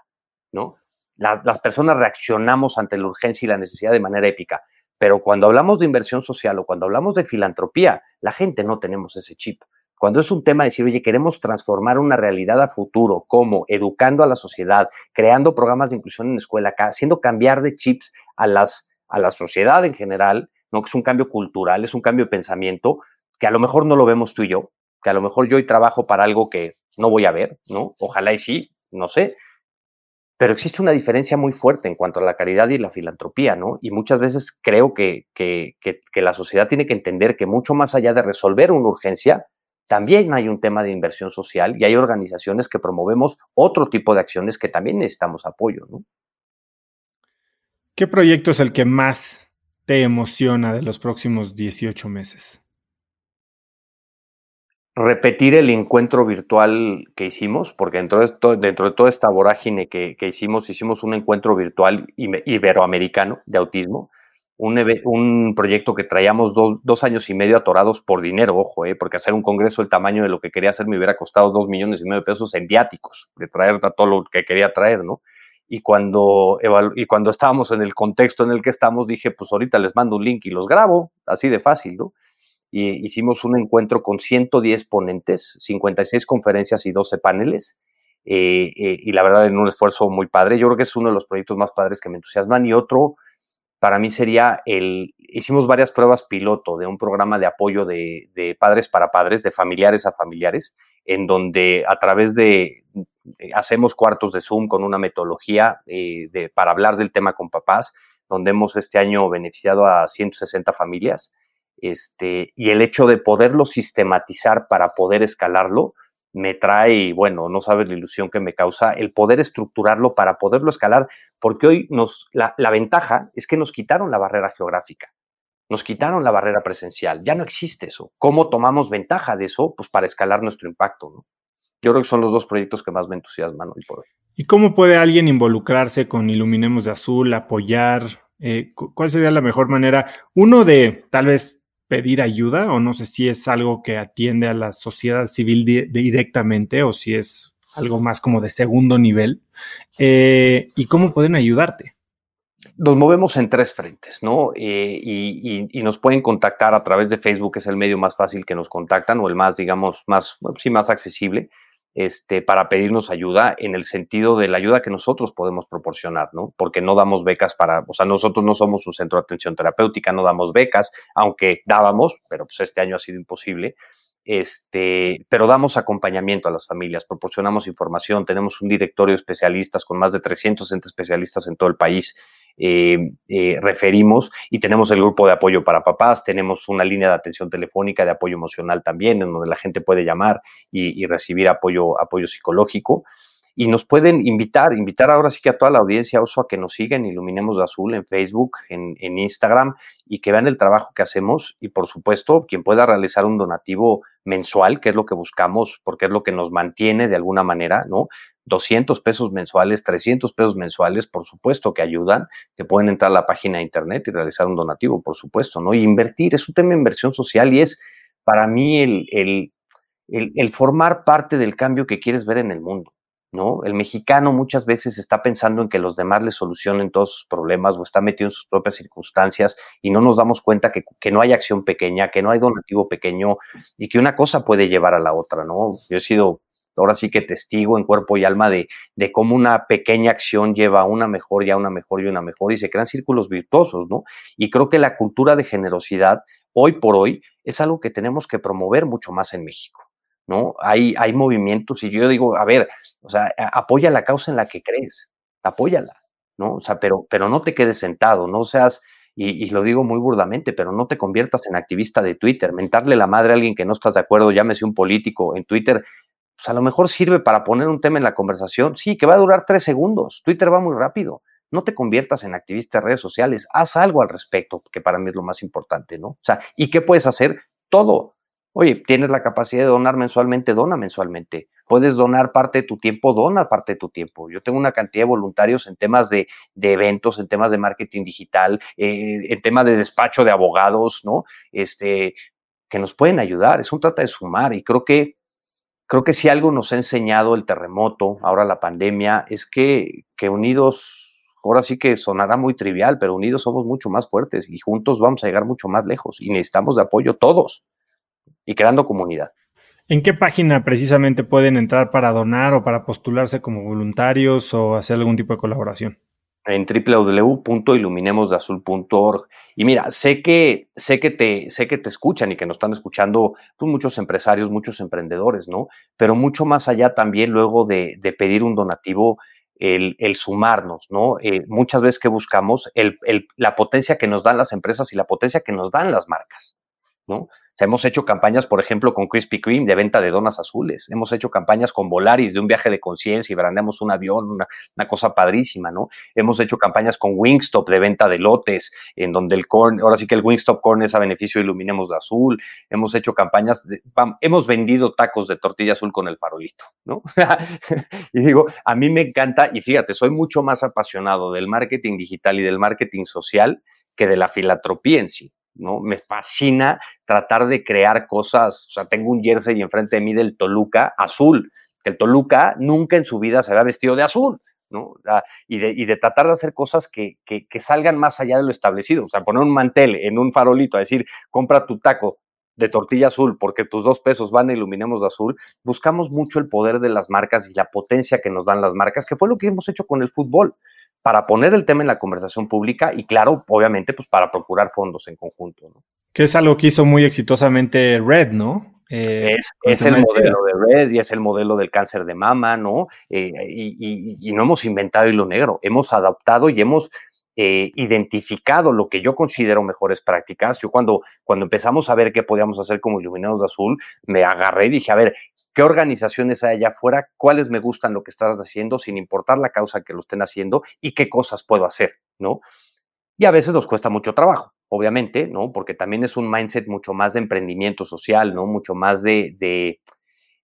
¿no? las personas reaccionamos ante la urgencia y la necesidad de manera épica, pero cuando hablamos de inversión social o cuando hablamos de filantropía, la gente no tenemos ese chip. Cuando es un tema de decir, oye, queremos transformar una realidad a futuro, como educando a la sociedad, creando programas de inclusión en la escuela, haciendo cambiar de chips a, las, a la sociedad en general, ¿no? que es un cambio cultural, es un cambio de pensamiento, que a lo mejor no lo vemos tú y yo, que a lo mejor yo hoy trabajo para algo que no voy a ver, ¿no? Ojalá y sí, no sé. Pero existe una diferencia muy fuerte en cuanto a la caridad y la filantropía, ¿no? Y muchas veces creo que, que, la sociedad tiene que entender que mucho más allá de resolver una urgencia, también hay un tema de inversión social y hay organizaciones que promovemos otro tipo de acciones que también necesitamos apoyo. ¿no? ¿Qué proyecto es el que más te emociona de los próximos 18 meses? Repetir el encuentro virtual que hicimos, porque dentro de, dentro de toda esta vorágine que, hicimos, hicimos un encuentro virtual iberoamericano de autismo, un, proyecto que traíamos dos, años y medio atorados por dinero, ojo, eh, porque hacer un congreso del tamaño de lo que quería hacer me hubiera costado dos millones y medio de pesos en viáticos, de traer todo lo que quería traer, ¿no? Y cuando, y cuando estábamos en el contexto en el que estamos, dije, pues ahorita les mando un link y los grabo, así de fácil, ¿no? Y hicimos un encuentro con 110 ponentes, 56 conferencias y 12 paneles, eh, eh, y la verdad en un esfuerzo muy padre. Yo creo que es uno de los proyectos más padres que me entusiasman. Y otro, para mí sería el, hicimos varias pruebas piloto de un programa de apoyo de, padres para padres, de familiares a familiares, en donde a través de, hacemos cuartos de Zoom con una metodología eh, para hablar del tema con papás, donde hemos este año beneficiado a 160 familias. Este, y el hecho de poderlo sistematizar para poder escalarlo, me trae, bueno, no sabes la ilusión que me causa el poder estructurarlo para poderlo escalar, porque hoy nos, la, ventaja es que nos quitaron la barrera geográfica, nos quitaron la barrera presencial, ya no existe eso. ¿Cómo tomamos ventaja de eso? Pues para escalar nuestro impacto, ¿no? Yo creo que son los dos proyectos que más me entusiasman hoy por hoy. ¿Y cómo puede alguien involucrarse con Iluminemos de Azul, apoyar? Eh, ¿Cuál sería la mejor manera? Uno de tal vez pedir ayuda o no sé si es algo que atiende a la sociedad civil directamente o si es algo más como de segundo nivel. Eh, ¿Y cómo pueden ayudarte? Nos movemos en tres frentes, ¿no? Eh, y, nos pueden contactar a través de Facebook, que es el medio más fácil que nos contactan o el más, digamos, más, sí, más accesible este, para pedirnos ayuda en el sentido de la ayuda que nosotros podemos proporcionar, ¿no? Porque no damos becas para, o sea, nosotros no somos un centro de atención terapéutica, no damos becas, aunque dábamos, pero pues este año ha sido imposible. Este, pero damos acompañamiento a las familias, proporcionamos información, tenemos un directorio de especialistas con más de 300 especialistas en todo el país eh, eh, referimos y tenemos el grupo de apoyo para papás, tenemos una línea de atención telefónica de apoyo emocional también, en donde la gente puede llamar y, recibir apoyo, apoyo psicológico. Y nos pueden invitar, invitar ahora sí que a toda la audiencia Oso a que nos sigan, Iluminemos de Azul en Facebook, en, en Instagram y que vean el trabajo que hacemos. Y por supuesto, quien pueda realizar un donativo mensual, que es lo que buscamos, porque es lo que nos mantiene de alguna manera, ¿no? 200 pesos mensuales, 300 pesos mensuales, por supuesto que ayudan, que pueden entrar a la página de internet y realizar un donativo, por supuesto, ¿no? Y invertir es un tema de inversión social y es para mí el, el, el, formar parte del cambio que quieres ver en el mundo, ¿no? El mexicano muchas veces está pensando en que los demás le solucionen todos sus problemas o está metido en sus propias circunstancias y no nos damos cuenta que, que no hay acción pequeña, que no hay donativo pequeño y que una cosa puede llevar a la otra, ¿no? Yo he sido ahora sí que testigo en cuerpo y alma de, de cómo una pequeña acción lleva a una mejor y a una mejor y una mejor y se crean círculos virtuosos, ¿no? Y creo que la cultura de generosidad hoy por hoy es algo que tenemos que promover mucho más en México, ¿no? Hay, hay movimientos y yo digo, a ver, o sea, apoya la causa en la que crees, apóyala, ¿no? O sea, pero, pero no te quedes sentado, no seas, y, y, lo digo muy burdamente, pero no te conviertas en activista de Twitter, mentarle la madre a alguien que no estás de acuerdo, llámese un político en Twitter, pues a lo mejor sirve para poner un tema en la conversación, sí, que va a durar tres segundos, Twitter va muy rápido, no te conviertas en activista de redes sociales, haz algo al respecto, que para mí es lo más importante, ¿no? O sea, ¿y qué puedes hacer? Todo. Oye, tienes la capacidad de donar mensualmente, dona mensualmente. Puedes donar parte de tu tiempo, dona parte de tu tiempo. Yo tengo una cantidad de voluntarios en temas de, eventos, en temas de marketing digital, eh, en temas de despacho de abogados, ¿no? Este, que nos pueden ayudar. Es un trata de sumar y creo que creo que si algo nos ha enseñado el terremoto, ahora la pandemia, es que, que unidos, ahora sí que sonará muy trivial, pero unidos somos mucho más fuertes y juntos vamos a llegar mucho más lejos y necesitamos de apoyo todos y creando comunidad. ¿En qué página precisamente pueden entrar para donar o para postularse como voluntarios o hacer algún tipo de colaboración? En www.iluminemosdeazul.org. Y mira, sé que, sé que te, sé que te escuchan y que nos están escuchando pues, muchos empresarios, muchos emprendedores, ¿no? Pero mucho más allá también luego de, pedir un donativo, el, sumarnos, ¿no? Eh, muchas veces que buscamos el, la potencia que nos dan las empresas y la potencia que nos dan las marcas, ¿no? Hemos hecho campañas, por ejemplo, con Krispy Kreme de venta de donas azules. Hemos hecho campañas con Volaris de un viaje de conciencia y brandeamos un avión, una, cosa padrísima, ¿no? Hemos hecho campañas con Wingstop de venta de lotes, en donde el corn, ahora sí que el Wingstop corn es a beneficio de Iluminemos de Azul. Hemos hecho campañas, de, hemos vendido tacos de tortilla azul con el farolito, ¿no? [laughs] y digo, a mí me encanta, y fíjate, soy mucho más apasionado del marketing digital y del marketing social que de la filantropía en sí. ¿No? Me fascina tratar de crear cosas, o sea, tengo un jersey enfrente de mí del Toluca azul, que el Toluca nunca en su vida se había vestido de azul, ¿no? Y de, y de tratar de hacer cosas que, que, que, salgan más allá de lo establecido, o sea, poner un mantel en un farolito, a decir, compra tu taco de tortilla azul porque tus dos pesos van a Iluminemos de Azul, buscamos mucho el poder de las marcas y la potencia que nos dan las marcas, que fue lo que hemos hecho con el fútbol para poner el tema en la conversación pública y claro, obviamente, pues para procurar fondos en conjunto. ¿no? Que es algo que hizo muy exitosamente Red, ¿no? Eh, es, el modelo de Red y es el modelo del cáncer de mama, ¿no? Eh, y, no hemos inventado hilo negro, hemos adaptado y hemos eh, identificado lo que yo considero mejores prácticas. Yo cuando, cuando empezamos a ver qué podíamos hacer como Iluminados de Azul, me agarré y dije, a ver, qué organizaciones hay allá afuera, cuáles me gustan lo que estás haciendo, sin importar la causa que lo estén haciendo y qué cosas puedo hacer, ¿no? Y a veces nos cuesta mucho trabajo, obviamente, ¿no? Porque también es un mindset mucho más de emprendimiento social, ¿no? Mucho más de,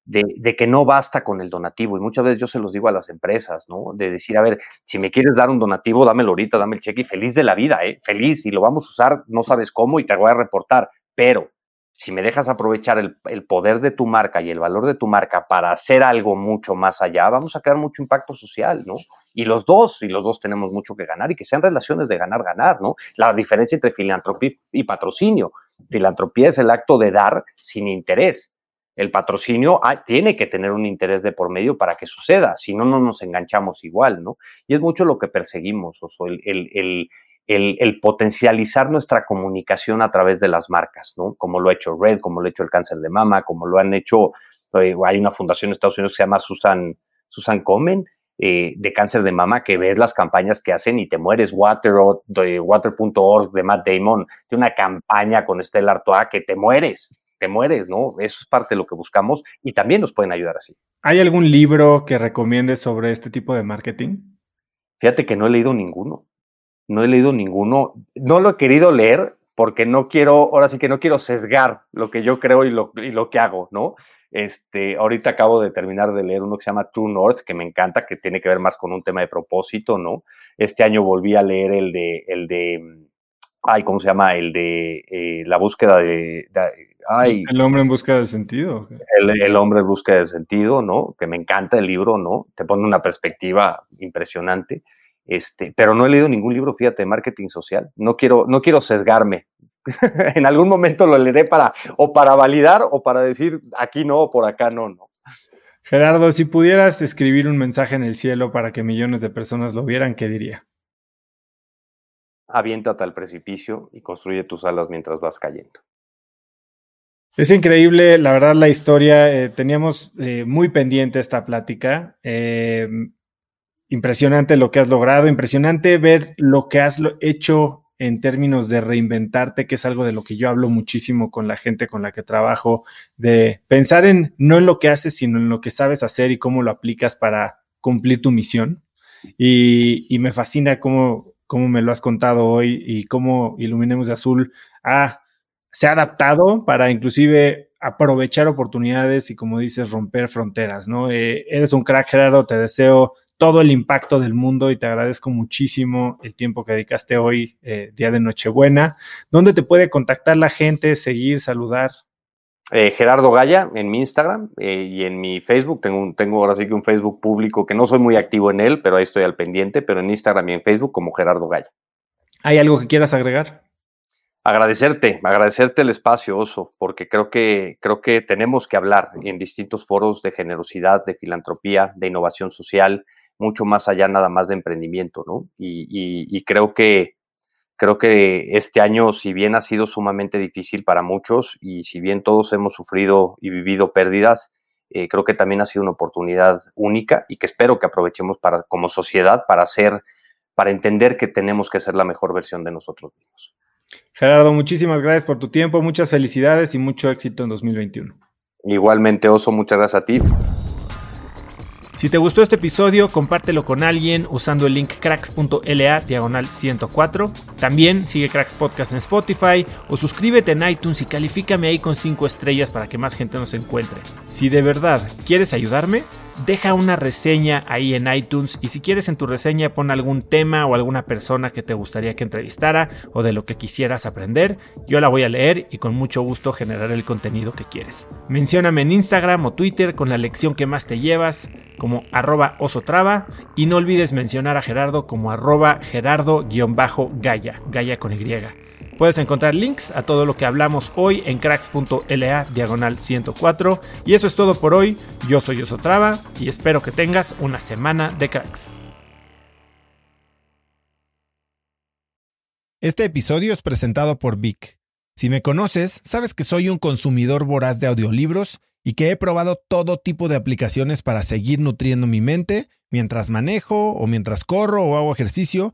de, que no basta con el donativo. Y muchas veces yo se los digo a las empresas, ¿no? De decir, a ver, si me quieres dar un donativo, dámelo ahorita, dame el cheque y feliz de la vida, ¿eh? Feliz y lo vamos a usar, no sabes cómo y te voy a reportar, pero si me dejas aprovechar el, el, poder de tu marca y el valor de tu marca para hacer algo mucho más allá, vamos a crear mucho impacto social, ¿no? Y los dos, y los dos tenemos mucho que ganar y que sean relaciones de ganar-ganar, ¿no? La diferencia entre filantropía y patrocinio. Filantropía es el acto de dar sin interés. El patrocinio ah, tiene que tener un interés de por medio para que suceda, si no, no nos enganchamos igual, ¿no? Y es mucho lo que perseguimos, o sea, el, potencializar nuestra comunicación a través de las marcas, ¿no? Como lo ha hecho Red, como lo ha hecho el cáncer de mama, como lo han hecho, eh, hay una fundación en Estados Unidos que se llama Susan, Susan Komen, eh, de cáncer de mama, que ves las campañas que hacen y te mueres. De Water.org de Matt Damon, tiene una campaña con Stella Artois que te mueres, te mueres, ¿no? Eso es parte de lo que buscamos y también nos pueden ayudar así. ¿Hay algún libro que recomiendes sobre este tipo de marketing? Fíjate que no he leído ninguno. No he leído ninguno. No lo he querido leer porque no quiero, ahora sí que no quiero sesgar lo que yo creo y lo, y lo que hago, ¿no? Este, ahorita acabo de terminar de leer uno que se llama True North, que me encanta, que tiene que ver más con un tema de propósito, ¿no? Este año volví a leer el de, el de, ay, ¿cómo se llama? El de eh, la búsqueda de, ay, el hombre en busca de sentido. El, el, hombre en busca de sentido, ¿no? Que me encanta el libro, ¿no? Te pone una perspectiva impresionante. Este, pero no he leído ningún libro, fíjate, de marketing social. No quiero, no quiero sesgarme. [laughs] en algún momento lo leeré para, o para validar, o para decir aquí no, o por acá no, no. Gerardo, si pudieras escribir un mensaje en el cielo para que millones de personas lo vieran, ¿qué diría? Aviéntate al precipicio y construye tus alas mientras vas cayendo. Es increíble, la verdad, la historia. Eh, teníamos eh, muy pendiente esta plática. Eh, impresionante lo que has logrado, impresionante ver lo que has hecho en términos de reinventarte, que es algo de lo que yo hablo muchísimo con la gente con la que trabajo, de pensar en no en lo que haces, sino en lo que sabes hacer y cómo lo aplicas para cumplir tu misión. Y, y me fascina cómo, cómo me lo has contado hoy y cómo Iluminemos de Azul ha se ha adaptado para inclusive aprovechar oportunidades y, como dices, romper fronteras, ¿no? Eh, eres un crack, Gerardo, te deseo todo el impacto del mundo y te agradezco muchísimo el tiempo que dedicaste hoy, eh, día de Nochebuena. ¿Dónde te puede contactar la gente, seguir, saludar? Eh, Gerardo Gaya en mi Instagram eh, y en mi Facebook. Tengo, un, tengo ahora sí que un Facebook público que no soy muy activo en él, pero ahí estoy al pendiente, pero en Instagram y en Facebook como Gerardo Gaya. ¿Hay algo que quieras agregar? Agradecerte, agradecerte el espacio, Oso, porque creo que, creo que tenemos que hablar en distintos foros de generosidad, de filantropía, de innovación social, mucho más allá nada más de emprendimiento, ¿no? Y, y, y creo que creo que este año, si bien ha sido sumamente difícil para muchos y si bien todos hemos sufrido y vivido pérdidas, eh, creo que también ha sido una oportunidad única y que espero que aprovechemos para, como sociedad para hacer, para entender que tenemos que ser la mejor versión de nosotros mismos. Gerardo, muchísimas gracias por tu tiempo, muchas felicidades y mucho éxito en 2021. Igualmente, Oso, muchas gracias a ti. Si te gustó este episodio, compártelo con alguien usando el link cracks.la diagonal 104. También sigue Cracks Podcast en Spotify o suscríbete en iTunes y califícame ahí con 5 estrellas para que más gente nos encuentre. Si de verdad quieres ayudarme, deja una reseña ahí en iTunes y si quieres en tu reseña pon algún tema o alguna persona que te gustaría que entrevistara o de lo que quisieras aprender, yo la voy a leer y con mucho gusto generar el contenido que quieres. Mencióname en Instagram o Twitter con la lección que más te llevas como arroba osotrava y no olvides mencionar a Gerardo como arroba gerardo-gaya, gaya con Y. Puedes encontrar links a todo lo que hablamos hoy en cracks.la diagonal 104. Y eso es todo por hoy. Yo soy Osotrava y espero que tengas una semana de cracks. Este episodio es presentado por Vic. Si me conoces, sabes que soy un consumidor voraz de audiolibros y que he probado todo tipo de aplicaciones para seguir nutriendo mi mente mientras manejo o mientras corro o hago ejercicio